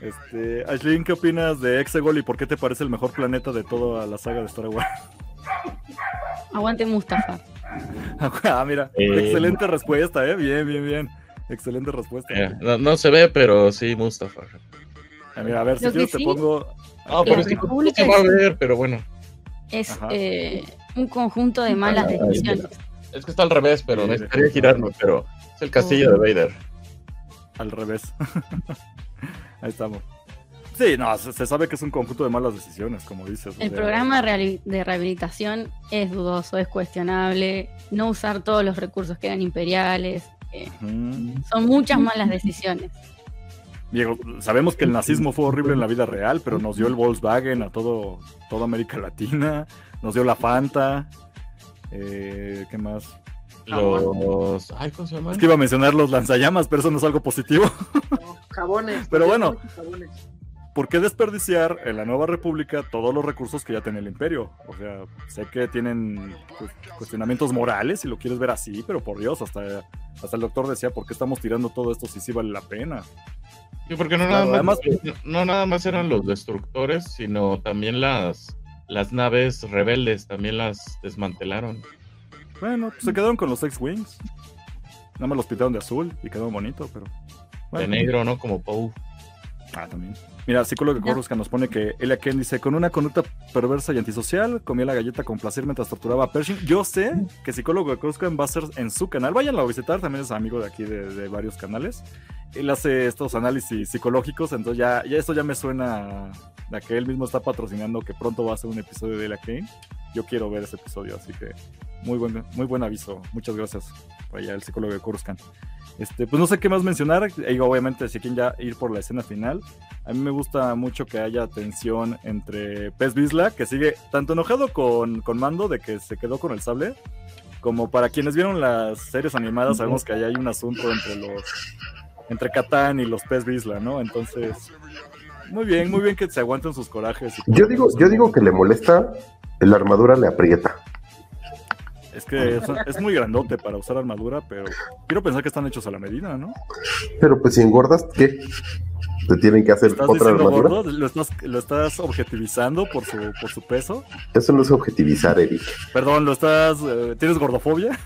Este, Ashlyn, ¿qué opinas de Exegol y por qué te parece el mejor planeta de toda la saga de Star Wars? Aguante Mustafa. ah, mira, eh, excelente respuesta, ¿eh? Bien, bien, bien. Excelente respuesta. Eh, no, no, se ve, pero sí, Mustafa. A ver, si yo te pongo. Ah, pero es que no se va a ver, pero bueno. Es eh, un conjunto de malas decisiones. Es que está al revés, pero me gustaría girarme, pero es el castillo de Vader. Al revés. Ahí estamos. Sí, no, se, sabe que es un conjunto de malas decisiones, como dices. El programa de rehabilitación es dudoso, es cuestionable. No usar todos los recursos que eran imperiales. Eh, son muchas malas decisiones. Diego, sabemos que el nazismo fue horrible en la vida real, pero nos dio el Volkswagen a todo, toda América Latina, nos dio la Fanta, eh, ¿qué más? Los. Ay, ¿cómo se llama? Es que iba a mencionar los lanzallamas, pero eso no es algo positivo. jabones. Pero bueno, ¿por qué desperdiciar en la nueva república todos los recursos que ya tiene el imperio? O sea, sé que tienen pues, cuestionamientos morales, si lo quieres ver así, pero por Dios, hasta, hasta el doctor decía, ¿por qué estamos tirando todo esto si sí vale la pena? Sí, porque no, nada más, no, nada más eran los destructores, sino también las, las naves rebeldes, también las desmantelaron. Bueno, pues se quedaron con los X-Wings. Nada más los pintaron de azul y quedó bonito, pero. De negro, ¿no? Como Poe. Ah, también. Mira, psicólogo que nos pone que Elia Ken dice, con una conducta perversa y antisocial, comía la galleta con placer mientras torturaba a Pershing. Yo sé que psicólogo de Coruscant va a ser en su canal. Váyanlo a visitar, también es amigo de aquí de, varios canales. Él hace estos análisis psicológicos, entonces ya, ya esto ya me suena a que él mismo está patrocinando que pronto va a hacer un episodio de Elia Kane. Yo quiero ver ese episodio, así que muy buen, muy buen aviso. Muchas gracias. Vaya el psicólogo de Coruscant. Este, pues no sé qué más mencionar. obviamente, si quieren ya ir por la escena final. A mí me gusta mucho que haya tensión entre Pez Bisla, que sigue tanto enojado con, con Mando de que se quedó con el sable, como para quienes vieron las series animadas, sabemos que ahí hay un asunto entre los entre Catán y los Pez Bisla, ¿no? Entonces, muy bien, muy bien que se aguanten sus corajes. yo digo, yo digo que le molesta, la armadura le aprieta. Es que es, muy grandote para usar armadura, pero quiero pensar que están hechos a la medida, ¿no? Pero pues si engordas, ¿qué? ¿Te tienen que hacer otra armadura? Gordo? ¿Lo, estás, ¿Lo estás objetivizando por su, por su peso? Eso no es objetivizar, Eric. Perdón, ¿lo estás... Eh, ¿Tienes gordofobia?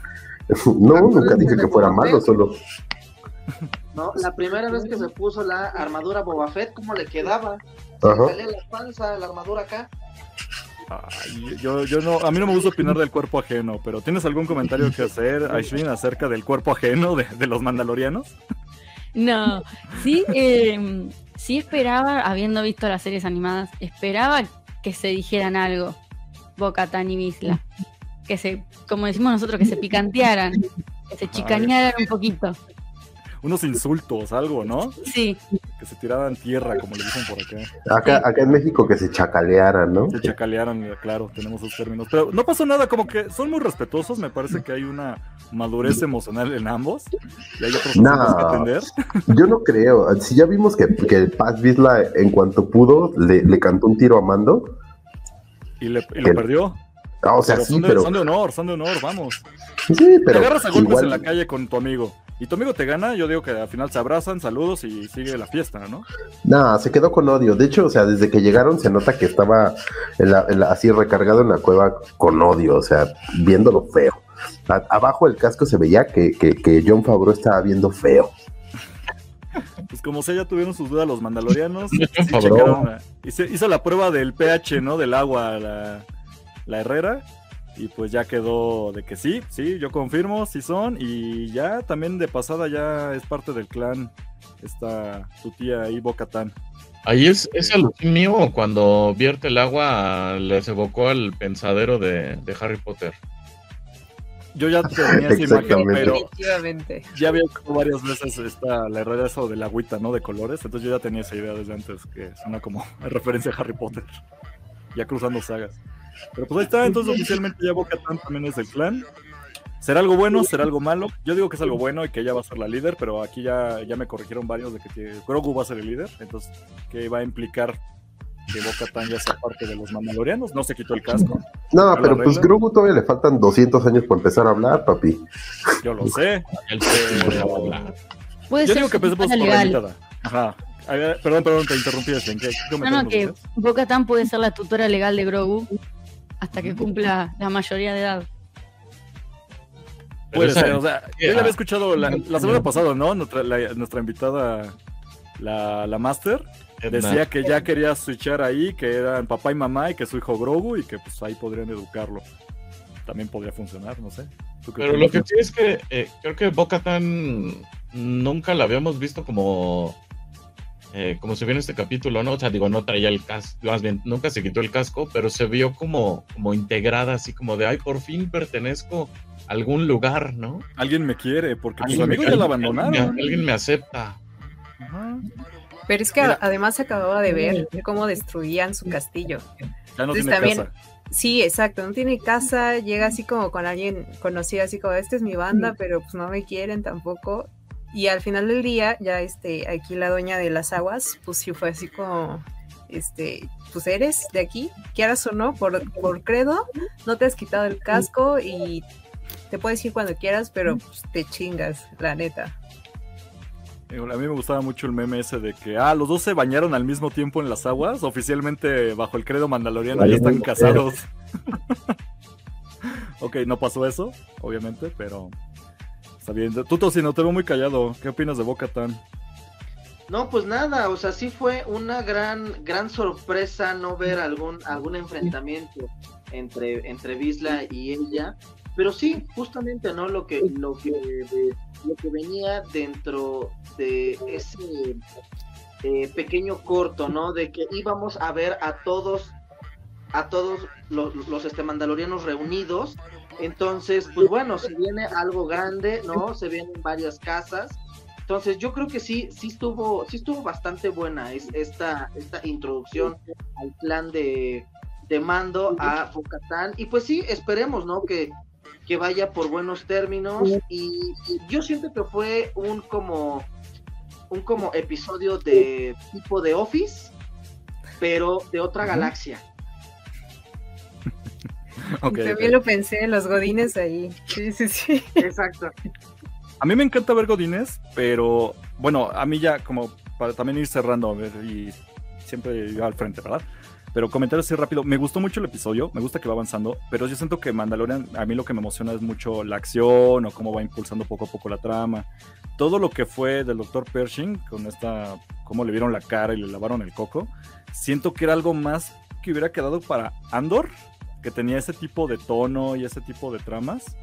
no, nunca dije que fuera malo, solo... No, la primera vez que se puso la armadura Boba Fett, ¿cómo le quedaba? Ajá. Se la panza, la armadura acá yo, yo no, a mí no me gusta opinar del cuerpo ajeno, pero ¿tienes algún comentario que hacer, Aishin, acerca del cuerpo ajeno de, los mandalorianos? No, sí, eh, sí esperaba, habiendo visto las series animadas, esperaba que se dijeran algo, Boca y Bisla. Que se, como decimos nosotros, que se picantearan, que se chicanearan un poquito unos insultos, algo, ¿no? Sí. Que se tiraban tierra, como le dicen por acá. Acá, acá en México que se chacalearan, ¿no? Se chacalearan, claro, tenemos esos términos. Pero no pasó nada, como que son muy respetuosos, me parece que hay una madurez emocional en ambos. Y hay otros no, que atender. Yo no creo. Si ya vimos que, que Paz Vizla, en cuanto pudo, le, le cantó un tiro a Mando. Y, le, y lo perdió. Ah, o sea, sí, son de, pero... son de honor, son de honor, vamos. Sí, pero. Te agarras a golpes en la calle con tu amigo y tu amigo te gana, yo digo que al final se abrazan, saludos y sigue la fiesta, ¿no? No, se quedó con odio. De hecho, o sea, desde que llegaron se nota que estaba así recargado en la cueva con odio, o sea, viéndolo feo. abajo del casco se veía que, que, John Favreau estaba viendo feo. Pues como sea, ya tuvieron sus dudas los mandalorianos. y se hizo la prueba del pH, ¿no? Del agua, la, la Herrera y pues ya quedó de que sí, sí, yo confirmo, sí son. Y ya también de pasada ya es parte del clan. Está tu tía ahí, Bocatán. Ahí es, es el mío cuando vierte el agua les evocó al pensadero de, Harry Potter. Yo ya tenía esa imagen, pero ya había varias veces esta, la herrera eso del agüita, ¿no? De colores, entonces yo ya tenía esa idea desde antes, que suena como referencia a Harry Potter, ya cruzando sagas. Pero pues ahí está, entonces oficialmente ya Boca también es del clan. ¿Será algo bueno? ¿Será algo malo? Yo digo que es algo bueno y que ella va a ser la líder, pero aquí ya, ya me corrigieron varios de que Grogu va a ser el líder, entonces, ¿qué va a implicar que Boca Tan ya sea parte de los Mandalorianos? No se quitó el casco. No, pero pues Grogu todavía le faltan 200 años por empezar a hablar, papi. Yo lo sé. Yo digo que empecemos por la invitada. Ajá. perdón, perdón, te interrumpí. ¿Qué, no, no, que Boca Tan puede ser la tutora legal de Grogu hasta que cumpla la mayoría de edad. Puede ser, o sea, yo ya había escuchado la, semana pasada, ¿no? Nuestra, nuestra invitada, la, la Master, decía que ya quería switchar ahí, que eran papá y mamá y que su hijo Grogu y que pues ahí podrían educarlo. También podría funcionar, no sé. Pero lo que sí es que eh, creo que Boca Tan nunca la habíamos visto como eh, como se vio en este capítulo, ¿no? O sea, digo, no traía el casco, más bien, nunca se quitó el casco, pero se vio como, como integrada, así como de, ay, por fin pertenezco a algún lugar, ¿no? Alguien me quiere, porque mis amigos ya la abandonaron. Alguien me acepta. Pero es que además se acababa de ver cómo destruían su castillo. Ya no tiene casa. Sí, exacto, no tiene casa, llega así como con alguien conocido, así como, esta es mi banda, pero pues no me quieren tampoco. Y al final del día, ya este, aquí la dueña de las aguas, pues sí fue así como, este, pues eres de aquí, quieras o no, por, por credo, no te has quitado el casco y te puedes ir cuando quieras, pero pues, te chingas, la neta. A mí me gustaba mucho el meme ese de que, ah, los dos se bañaron al mismo tiempo en las aguas, oficialmente bajo el credo mandaloriano ya están casados. ok, no pasó eso, obviamente, pero Está bien. Tuto, si no te veo muy callado, ¿qué opinas de Boca Tan? No, pues nada, o sea, sí fue una gran, gran sorpresa no ver algún, algún enfrentamiento entre, entre Bisla y ella. Pero sí, justamente, ¿no? Lo que, lo que, lo que venía dentro de ese eh, pequeño corto, ¿no? De que íbamos a ver a todos, a todos los, los este, mandalorianos reunidos entonces, pues bueno, se viene algo grande, ¿no? Se vienen varias casas. Entonces, yo creo que sí, sí estuvo, sí estuvo bastante buena esta, esta introducción al plan de, de mando a Bocatán. Y pues sí, esperemos, ¿no? Que, que vaya por buenos términos. Y, yo siento que fue un como un como episodio de tipo de Office, pero de otra galaxia. También lo pensé, los godines ahí. Sí, sí, sí. Exacto. A mí me encanta ver godines, pero bueno, a mí ya como para también ir cerrando y siempre yo al frente, ¿verdad? Pero comentar así rápido, me gustó mucho el episodio, me gusta que va avanzando, pero yo siento que Mandalorian, a mí lo que me emociona es mucho la acción o cómo va impulsando poco a poco la trama. Todo lo que fue del Dr. Pershing, con esta, cómo le vieron la cara y le lavaron el coco, siento que era algo más que hubiera quedado para Andor, que tenía ese tipo de tono y ese tipo de tramas.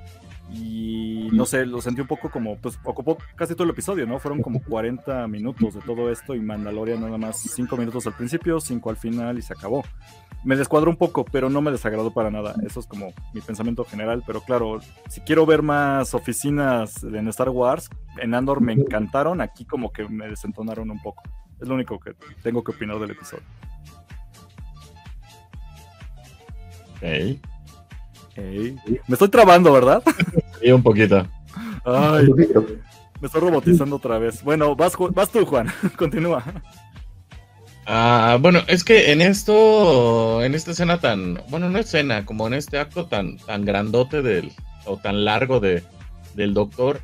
Y no sé, lo sentí un poco como, pues ocupó casi todo el episodio, ¿no? Fueron como 40 minutos de todo esto y Mandalorian nada más 5 minutos al principio, 5 al final y se acabó. Me descuadró un poco, pero no me desagradó para nada. Eso es como mi pensamiento general. Pero claro, si quiero ver más oficinas en Star Wars, en Andor me encantaron, aquí como que me desentonaron un poco. Es lo único que tengo que opinar del episodio. Me estoy trabando, ¿verdad? Sí, un poquito. Ay, me estoy robotizando otra vez. Bueno, vas, vas tú, Juan. Continúa. Ah, bueno, es que en esto, en esta escena tan, bueno, no escena, como en este acto tan, tan grandote del, o tan largo de, del doctor,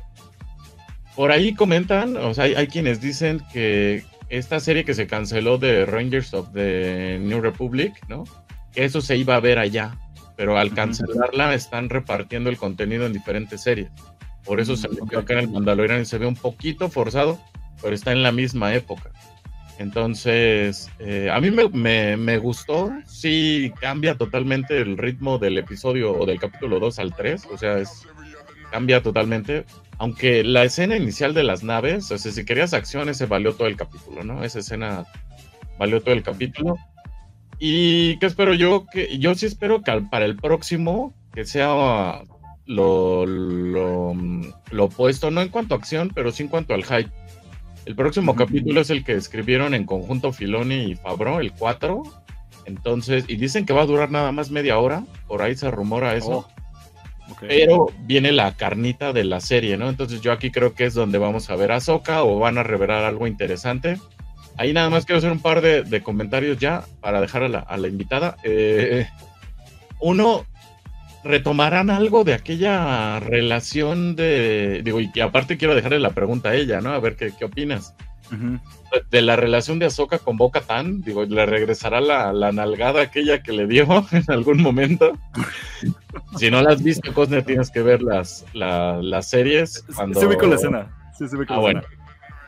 por ahí comentan, o sea, hay, quienes dicen que esta serie que se canceló de Rangers of the New Republic, ¿no? Eso se iba a ver allá, pero al cancelarla están repartiendo el contenido en diferentes series. Por eso se ve acá en el Mandalorian y se ve un poquito forzado, pero está en la misma época. Entonces, eh, a mí me, me, gustó, sí cambia totalmente el ritmo del episodio o del capítulo 2 al 3, o sea, es, cambia totalmente, aunque la escena inicial de las naves, o sea, si querías acción, ese valió todo el capítulo, ¿no? Esa escena valió todo el capítulo. Y qué espero yo, que yo sí espero que para el próximo, que sea lo, lo, lo opuesto, no en cuanto a acción, pero sí en cuanto al hype. El próximo capítulo es el que escribieron en conjunto Filoni y Fabro, el 4. Entonces, y dicen que va a durar nada más media hora, por ahí se rumora eso. Oh. Pero viene la carnita de la serie, ¿no? Entonces yo aquí creo que es donde vamos a ver a Soka o van a revelar algo interesante. Ahí nada más quiero hacer un par de, comentarios ya para dejar a la, invitada. Eh, uno, retomarán algo de aquella relación de, digo, y aparte quiero dejarle la pregunta a ella, ¿no? A ver qué, qué opinas de la relación de Ahsoka con Boca Tan, digo, le regresará la, la, nalgada aquella que le dio en algún momento. si no la has visto, Cosner, tienes que ver las, las series. Cuando... Sí, con la escena. Sí, con ah, la bueno.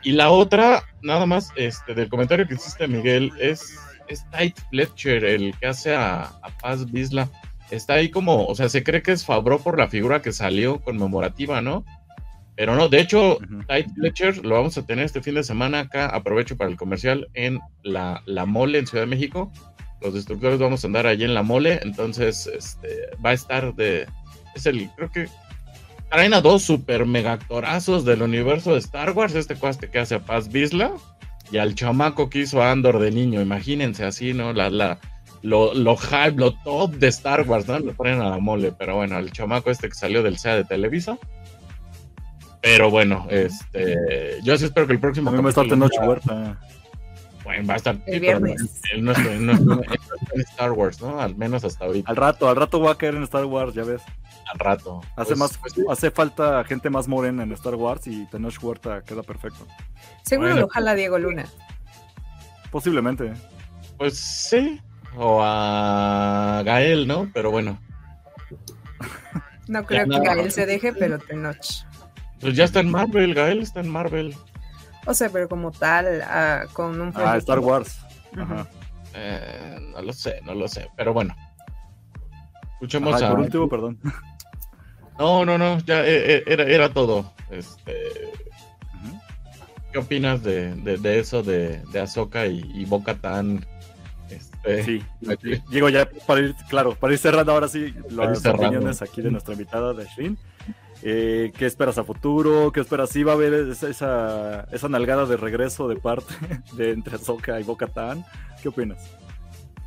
Y la otra, nada más, este, del comentario que hiciste, Miguel, es, es Tight Fletcher, el que hace a, a Paz Bisla. Está ahí como, o sea, se cree que es Fabro por la figura que salió conmemorativa, ¿no? Pero no, de hecho, Tight Fletcher lo vamos a tener este fin de semana acá. Aprovecho para el comercial en la, la Mole en Ciudad de México. Los destructores vamos a andar allí en la Mole. Entonces, este, va a estar de. Es el, creo que. Traen a dos super mega actorazos del universo de Star Wars. Este cuaste que hace a Paz Bisla y al chamaco que hizo Andor de niño. Imagínense así, ¿no? La, la, lo, lo hype, lo top de Star Wars, ¿no? Lo ponen a la mole. Pero bueno, el chamaco este que salió del SEA de Televisa pero bueno, este, yo sí espero que el próximo. A mí me está Tenoch Huerta. Bueno, va a estar el viernes. En, nuestro, en, Star Wars, ¿no? Al menos hasta ahorita. Al rato, al rato va a caer en Star Wars, ya ves. Al rato. Hace, pues, más, pues hace falta gente más morena en Star Wars y Tenoch Huerta queda perfecto. Seguro lo jala Diego Luna. Posiblemente. Pues sí. O a Gael, ¿no? Pero bueno. No creo que Gael se deje, pero Tenoch. Pues ya está en Marvel, Gael está en Marvel. O sea, pero como tal, ah, con un... Ah, Star Wars. Ajá. Eh, no lo sé, no lo sé, pero bueno. Escuchemos a... Por último, perdón. No, no, no, ya eh, eh, era, era todo. Este... ¿Qué opinas de, de, eso de, de Ahsoka y, y Boca Tan? Este... Sí, digo ya para ir, claro, para ir cerrando ahora sí las opiniones aquí de nuestra invitada de Shin. Eh, ¿Qué esperas a futuro? ¿Qué esperas? ¿Sí va a haber esa, esa nalgada de regreso de parte de entre Soka y Boca ¿Qué opinas?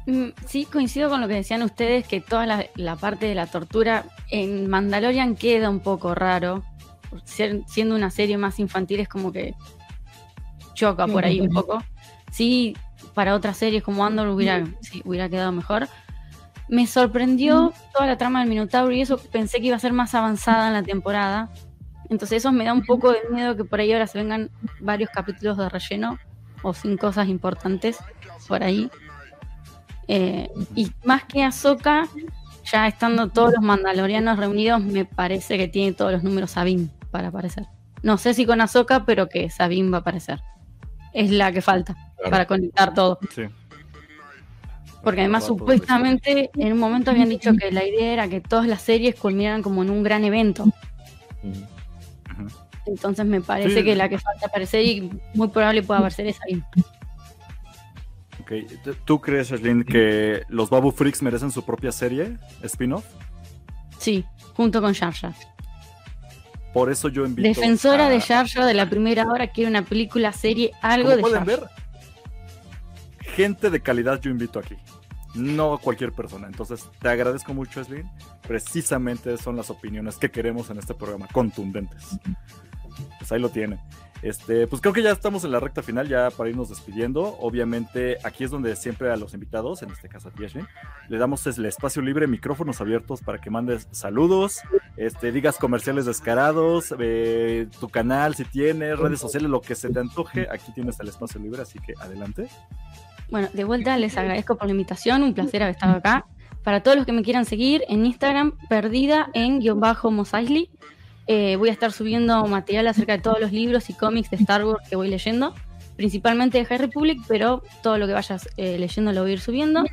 Mm, sí, coincido con lo que decían ustedes, que toda la, parte de la tortura en Mandalorian queda un poco raro. siendo una serie más infantil es como que choca por ahí un poco. Sí, para otras series como Andor hubiera, hubiera quedado mejor. Me sorprendió toda la trama del Minotauro y eso pensé que iba a ser más avanzada en la temporada. Entonces eso me da un poco de miedo que por ahí ahora se vengan varios capítulos de relleno o sin cosas importantes por ahí. Eh, y más que Ahsoka, ya estando todos los mandalorianos reunidos, me parece que tiene todos los números Sabine para aparecer. No sé si con Ahsoka, pero que Sabine va a aparecer. Es la que falta para conectar todo. Sí. Porque además supuestamente en un momento habían dicho que la idea era que todas las series culminaran como en un gran evento. Entonces me parece que la que falta aparecer y muy probable pueda aparecer esa bien. Okay. ¿Tú crees, Ashlyn, que los Babu Freaks merecen su propia serie, spin-off? Sí, junto con Jar Jar. Por eso yo invito Defensora de Jar Jar de la primera hora quiere una película, serie, algo de pueden ver? gente de calidad yo invito aquí, no cualquier persona. Entonces, te agradezco mucho, Eslin. Precisamente son las opiniones que queremos en este programa, contundentes. Pues ahí lo tienen. Este, pues creo que ya estamos en la recta final, ya para irnos despidiendo. Obviamente, aquí es donde siempre a los invitados, en este caso a ti, le damos el espacio libre, micrófonos abiertos para que mandes saludos, este, digas comerciales descarados, eh, tu canal si tienes, redes sociales, lo que se te antoje. Aquí tienes el espacio libre, así que adelante. Bueno, de vuelta les agradezco por la invitación, un placer haber estado acá. Para todos los que me quieran seguir en Instagram, perdida en guion bajo Mosaisli. Eh, voy a estar subiendo material acerca de todos los libros y cómics de Star Wars que voy leyendo, principalmente de High Republic, pero todo lo que vayas eh, leyendo lo voy a ir subiendo.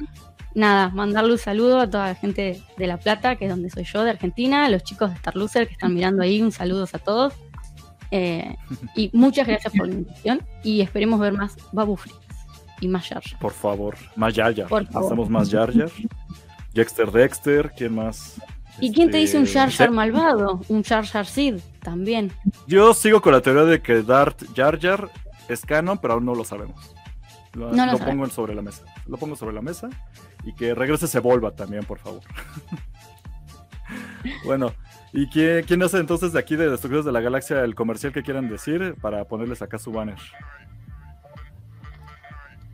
Nada, mandarle un saludo a toda la gente de La Plata, que es donde soy yo, de Argentina, a los chicos de Star Loser que están mirando ahí, un saludo a todos. Eh, y muchas gracias por la invitación y esperemos ver más Babu y más Jar Por favor, más Jar Jar. Hacemos más Jar Jar. Dexter Dexter, ¿quién más? ¿Y quién te dice un Jar Jar malvado? Un Jar Jar Sid también. Yo sigo con la teoría de que Darth Jar Jar es canon, pero aún no lo sabemos. Lo, pongo sobre la mesa. Lo pongo sobre la mesa y que regrese se vuelva también, por favor. bueno, ¿y quién, quién, hace entonces de aquí de Destructores de la Galaxia el comercial que quieran decir para ponerles acá su banner?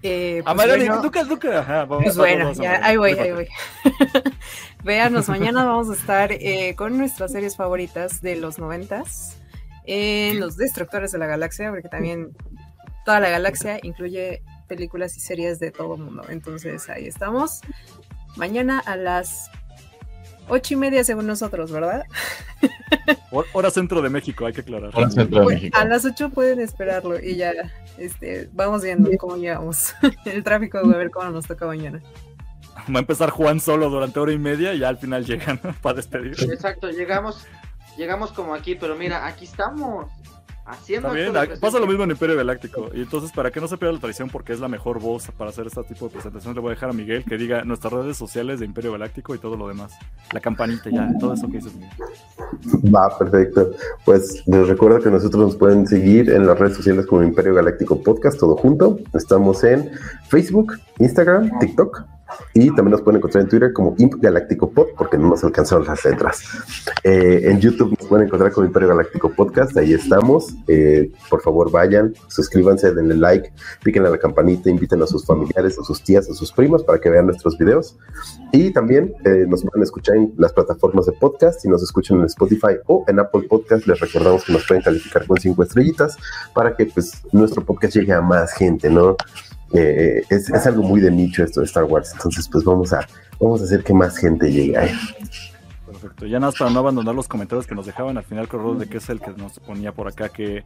Eh, pues bueno, pues bueno, ya, ahí voy, ahí voy. Véanos, mañana vamos a estar eh, con nuestras series favoritas de los noventas, en Los Destructores de la Galaxia, porque también toda la galaxia incluye películas y series de todo el mundo. Entonces ahí estamos. Mañana a las ocho y media según nosotros, ¿verdad? Hora centro de México, hay que aclarar. A las ocho pueden esperarlo y ya este, vamos viendo cómo llegamos. El tráfico, a ver cómo nos toca mañana. Va a empezar Juan solo durante hora y media y ya al final llegan para despedir. Exacto, llegamos, llegamos como aquí, pero mira, aquí estamos. También pasa lo mismo en Imperio Galáctico. Y entonces, para que no se pierda la tradición, porque es la mejor voz para hacer este tipo de presentación, le voy a dejar a Miguel que diga nuestras redes sociales de Imperio Galáctico y todo lo demás. La campanita ya, todo eso que dices, Miguel. Va, perfecto. Pues les recuerdo que nosotros nos pueden seguir en las redes sociales como Imperio Galáctico Podcast, todo junto. Estamos en Facebook, Instagram, TikTok y también nos pueden encontrar en Twitter como Imp Galáctico Pod, porque no nos alcanzaron las letras. Eh, en YouTube nos pueden encontrar como Imperio Galáctico Podcast, ahí estamos. Eh, por favor, vayan, suscríbanse, denle like, piquen a la campanita, inviten a sus familiares, a sus tías, a sus primos para que vean nuestros videos. Y también eh, nos pueden escuchar en las plataformas de podcast, si nos escuchan en Spotify o en Apple Podcast, les recordamos que nos pueden calificar con cinco estrellitas para que pues nuestro podcast llegue a más gente, ¿no? Eh, es, es, algo muy de nicho esto de Star Wars. Entonces, pues vamos a, vamos a hacer que más gente llegue a él. Perfecto. Ya nada más para no abandonar los comentarios que nos dejaban al final, Corrado, de que es el que nos ponía por acá, que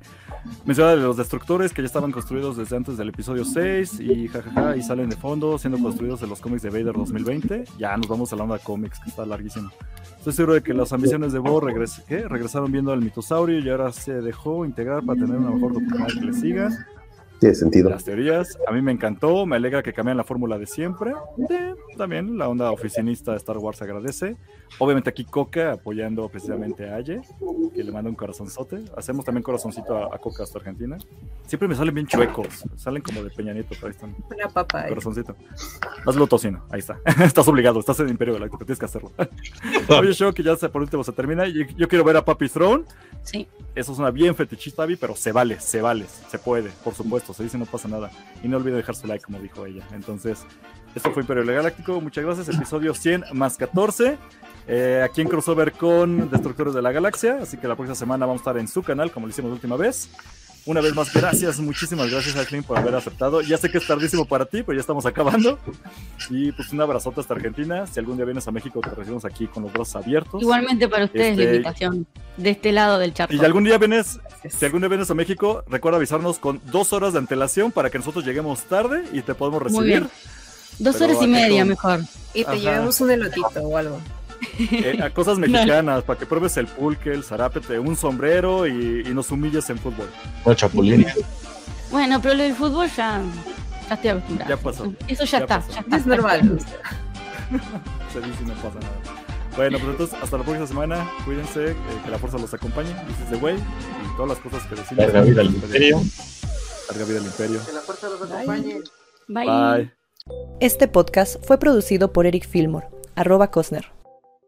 menciona de los destructores que ya estaban construidos desde antes del episodio 6 y jajaja, y salen de fondo siendo construidos en los cómics de Vader 2020. Ya nos vamos a la onda cómics, que está larguísimo. Estoy seguro de que las ambiciones de Bo regres regresaron viendo al mitosaurio y ahora se dejó integrar para tener una mejor oportunidad que le siga. Tiene sentido. Las teorías, a mí me encantó, me alegra que cambien la fórmula de siempre. también la onda oficinista de Star Wars agradece. Obviamente aquí Coca apoyando precisamente a Aye, que le manda un corazonzote. Hacemos también corazoncito a, Coca hasta Argentina. Siempre me salen bien chuecos, salen como de Peña Nieto, ahí están. Una papa. Corazoncito. Hazlo tocino, ahí está. estás obligado, estás en Imperio Galáctico, tienes que hacerlo. Oye, show que ya por último se termina. Yo, yo quiero ver a Papi Throne. Sí. Eso es una bien fetichista, pero se vale, se vale, se puede, por supuesto, se dice no pasa nada. Y no olvide dejar su like, como dijo ella. Entonces, esto fue Imperio Galáctico, muchas gracias. Episodio 100 más 14. Eh, aquí en crossover con Destructores de la Galaxia. Así que la próxima semana vamos a estar en su canal, como lo hicimos la última vez. Una vez más, gracias, muchísimas gracias, Ashley, por haber aceptado. Ya sé que es tardísimo para ti, pero ya estamos acabando. Y pues un abrazote hasta Argentina. Si algún día vienes a México, te recibimos aquí con los brazos abiertos. Igualmente para ustedes la este, invitación de este lado del charco. Y algún día vienes, si algún día vienes a México, recuerda avisarnos con dos horas de antelación para que nosotros lleguemos tarde y te podemos recibir. Dos horas y media mejor. Y te llevemos un elotito o algo. Eh, a cosas mexicanas, para que pruebes el pulque, el zarapete, un sombrero y, nos humilles en fútbol. O chapulín. Bueno, pero lo del fútbol ya, ya estoy acostumbrado. Ya pasó. Eso ya, está, ya Es normal. Se dice no pasa nada. Bueno, pues entonces hasta la próxima semana. Cuídense, eh, que la fuerza los acompañe. This is way. Y todas las cosas que decimos. Larga vida al imperio. Larga vida al imperio. Que la fuerza los acompañe. Bye. Bye. Este podcast fue producido por Eric Fillmore, arroba Cosner.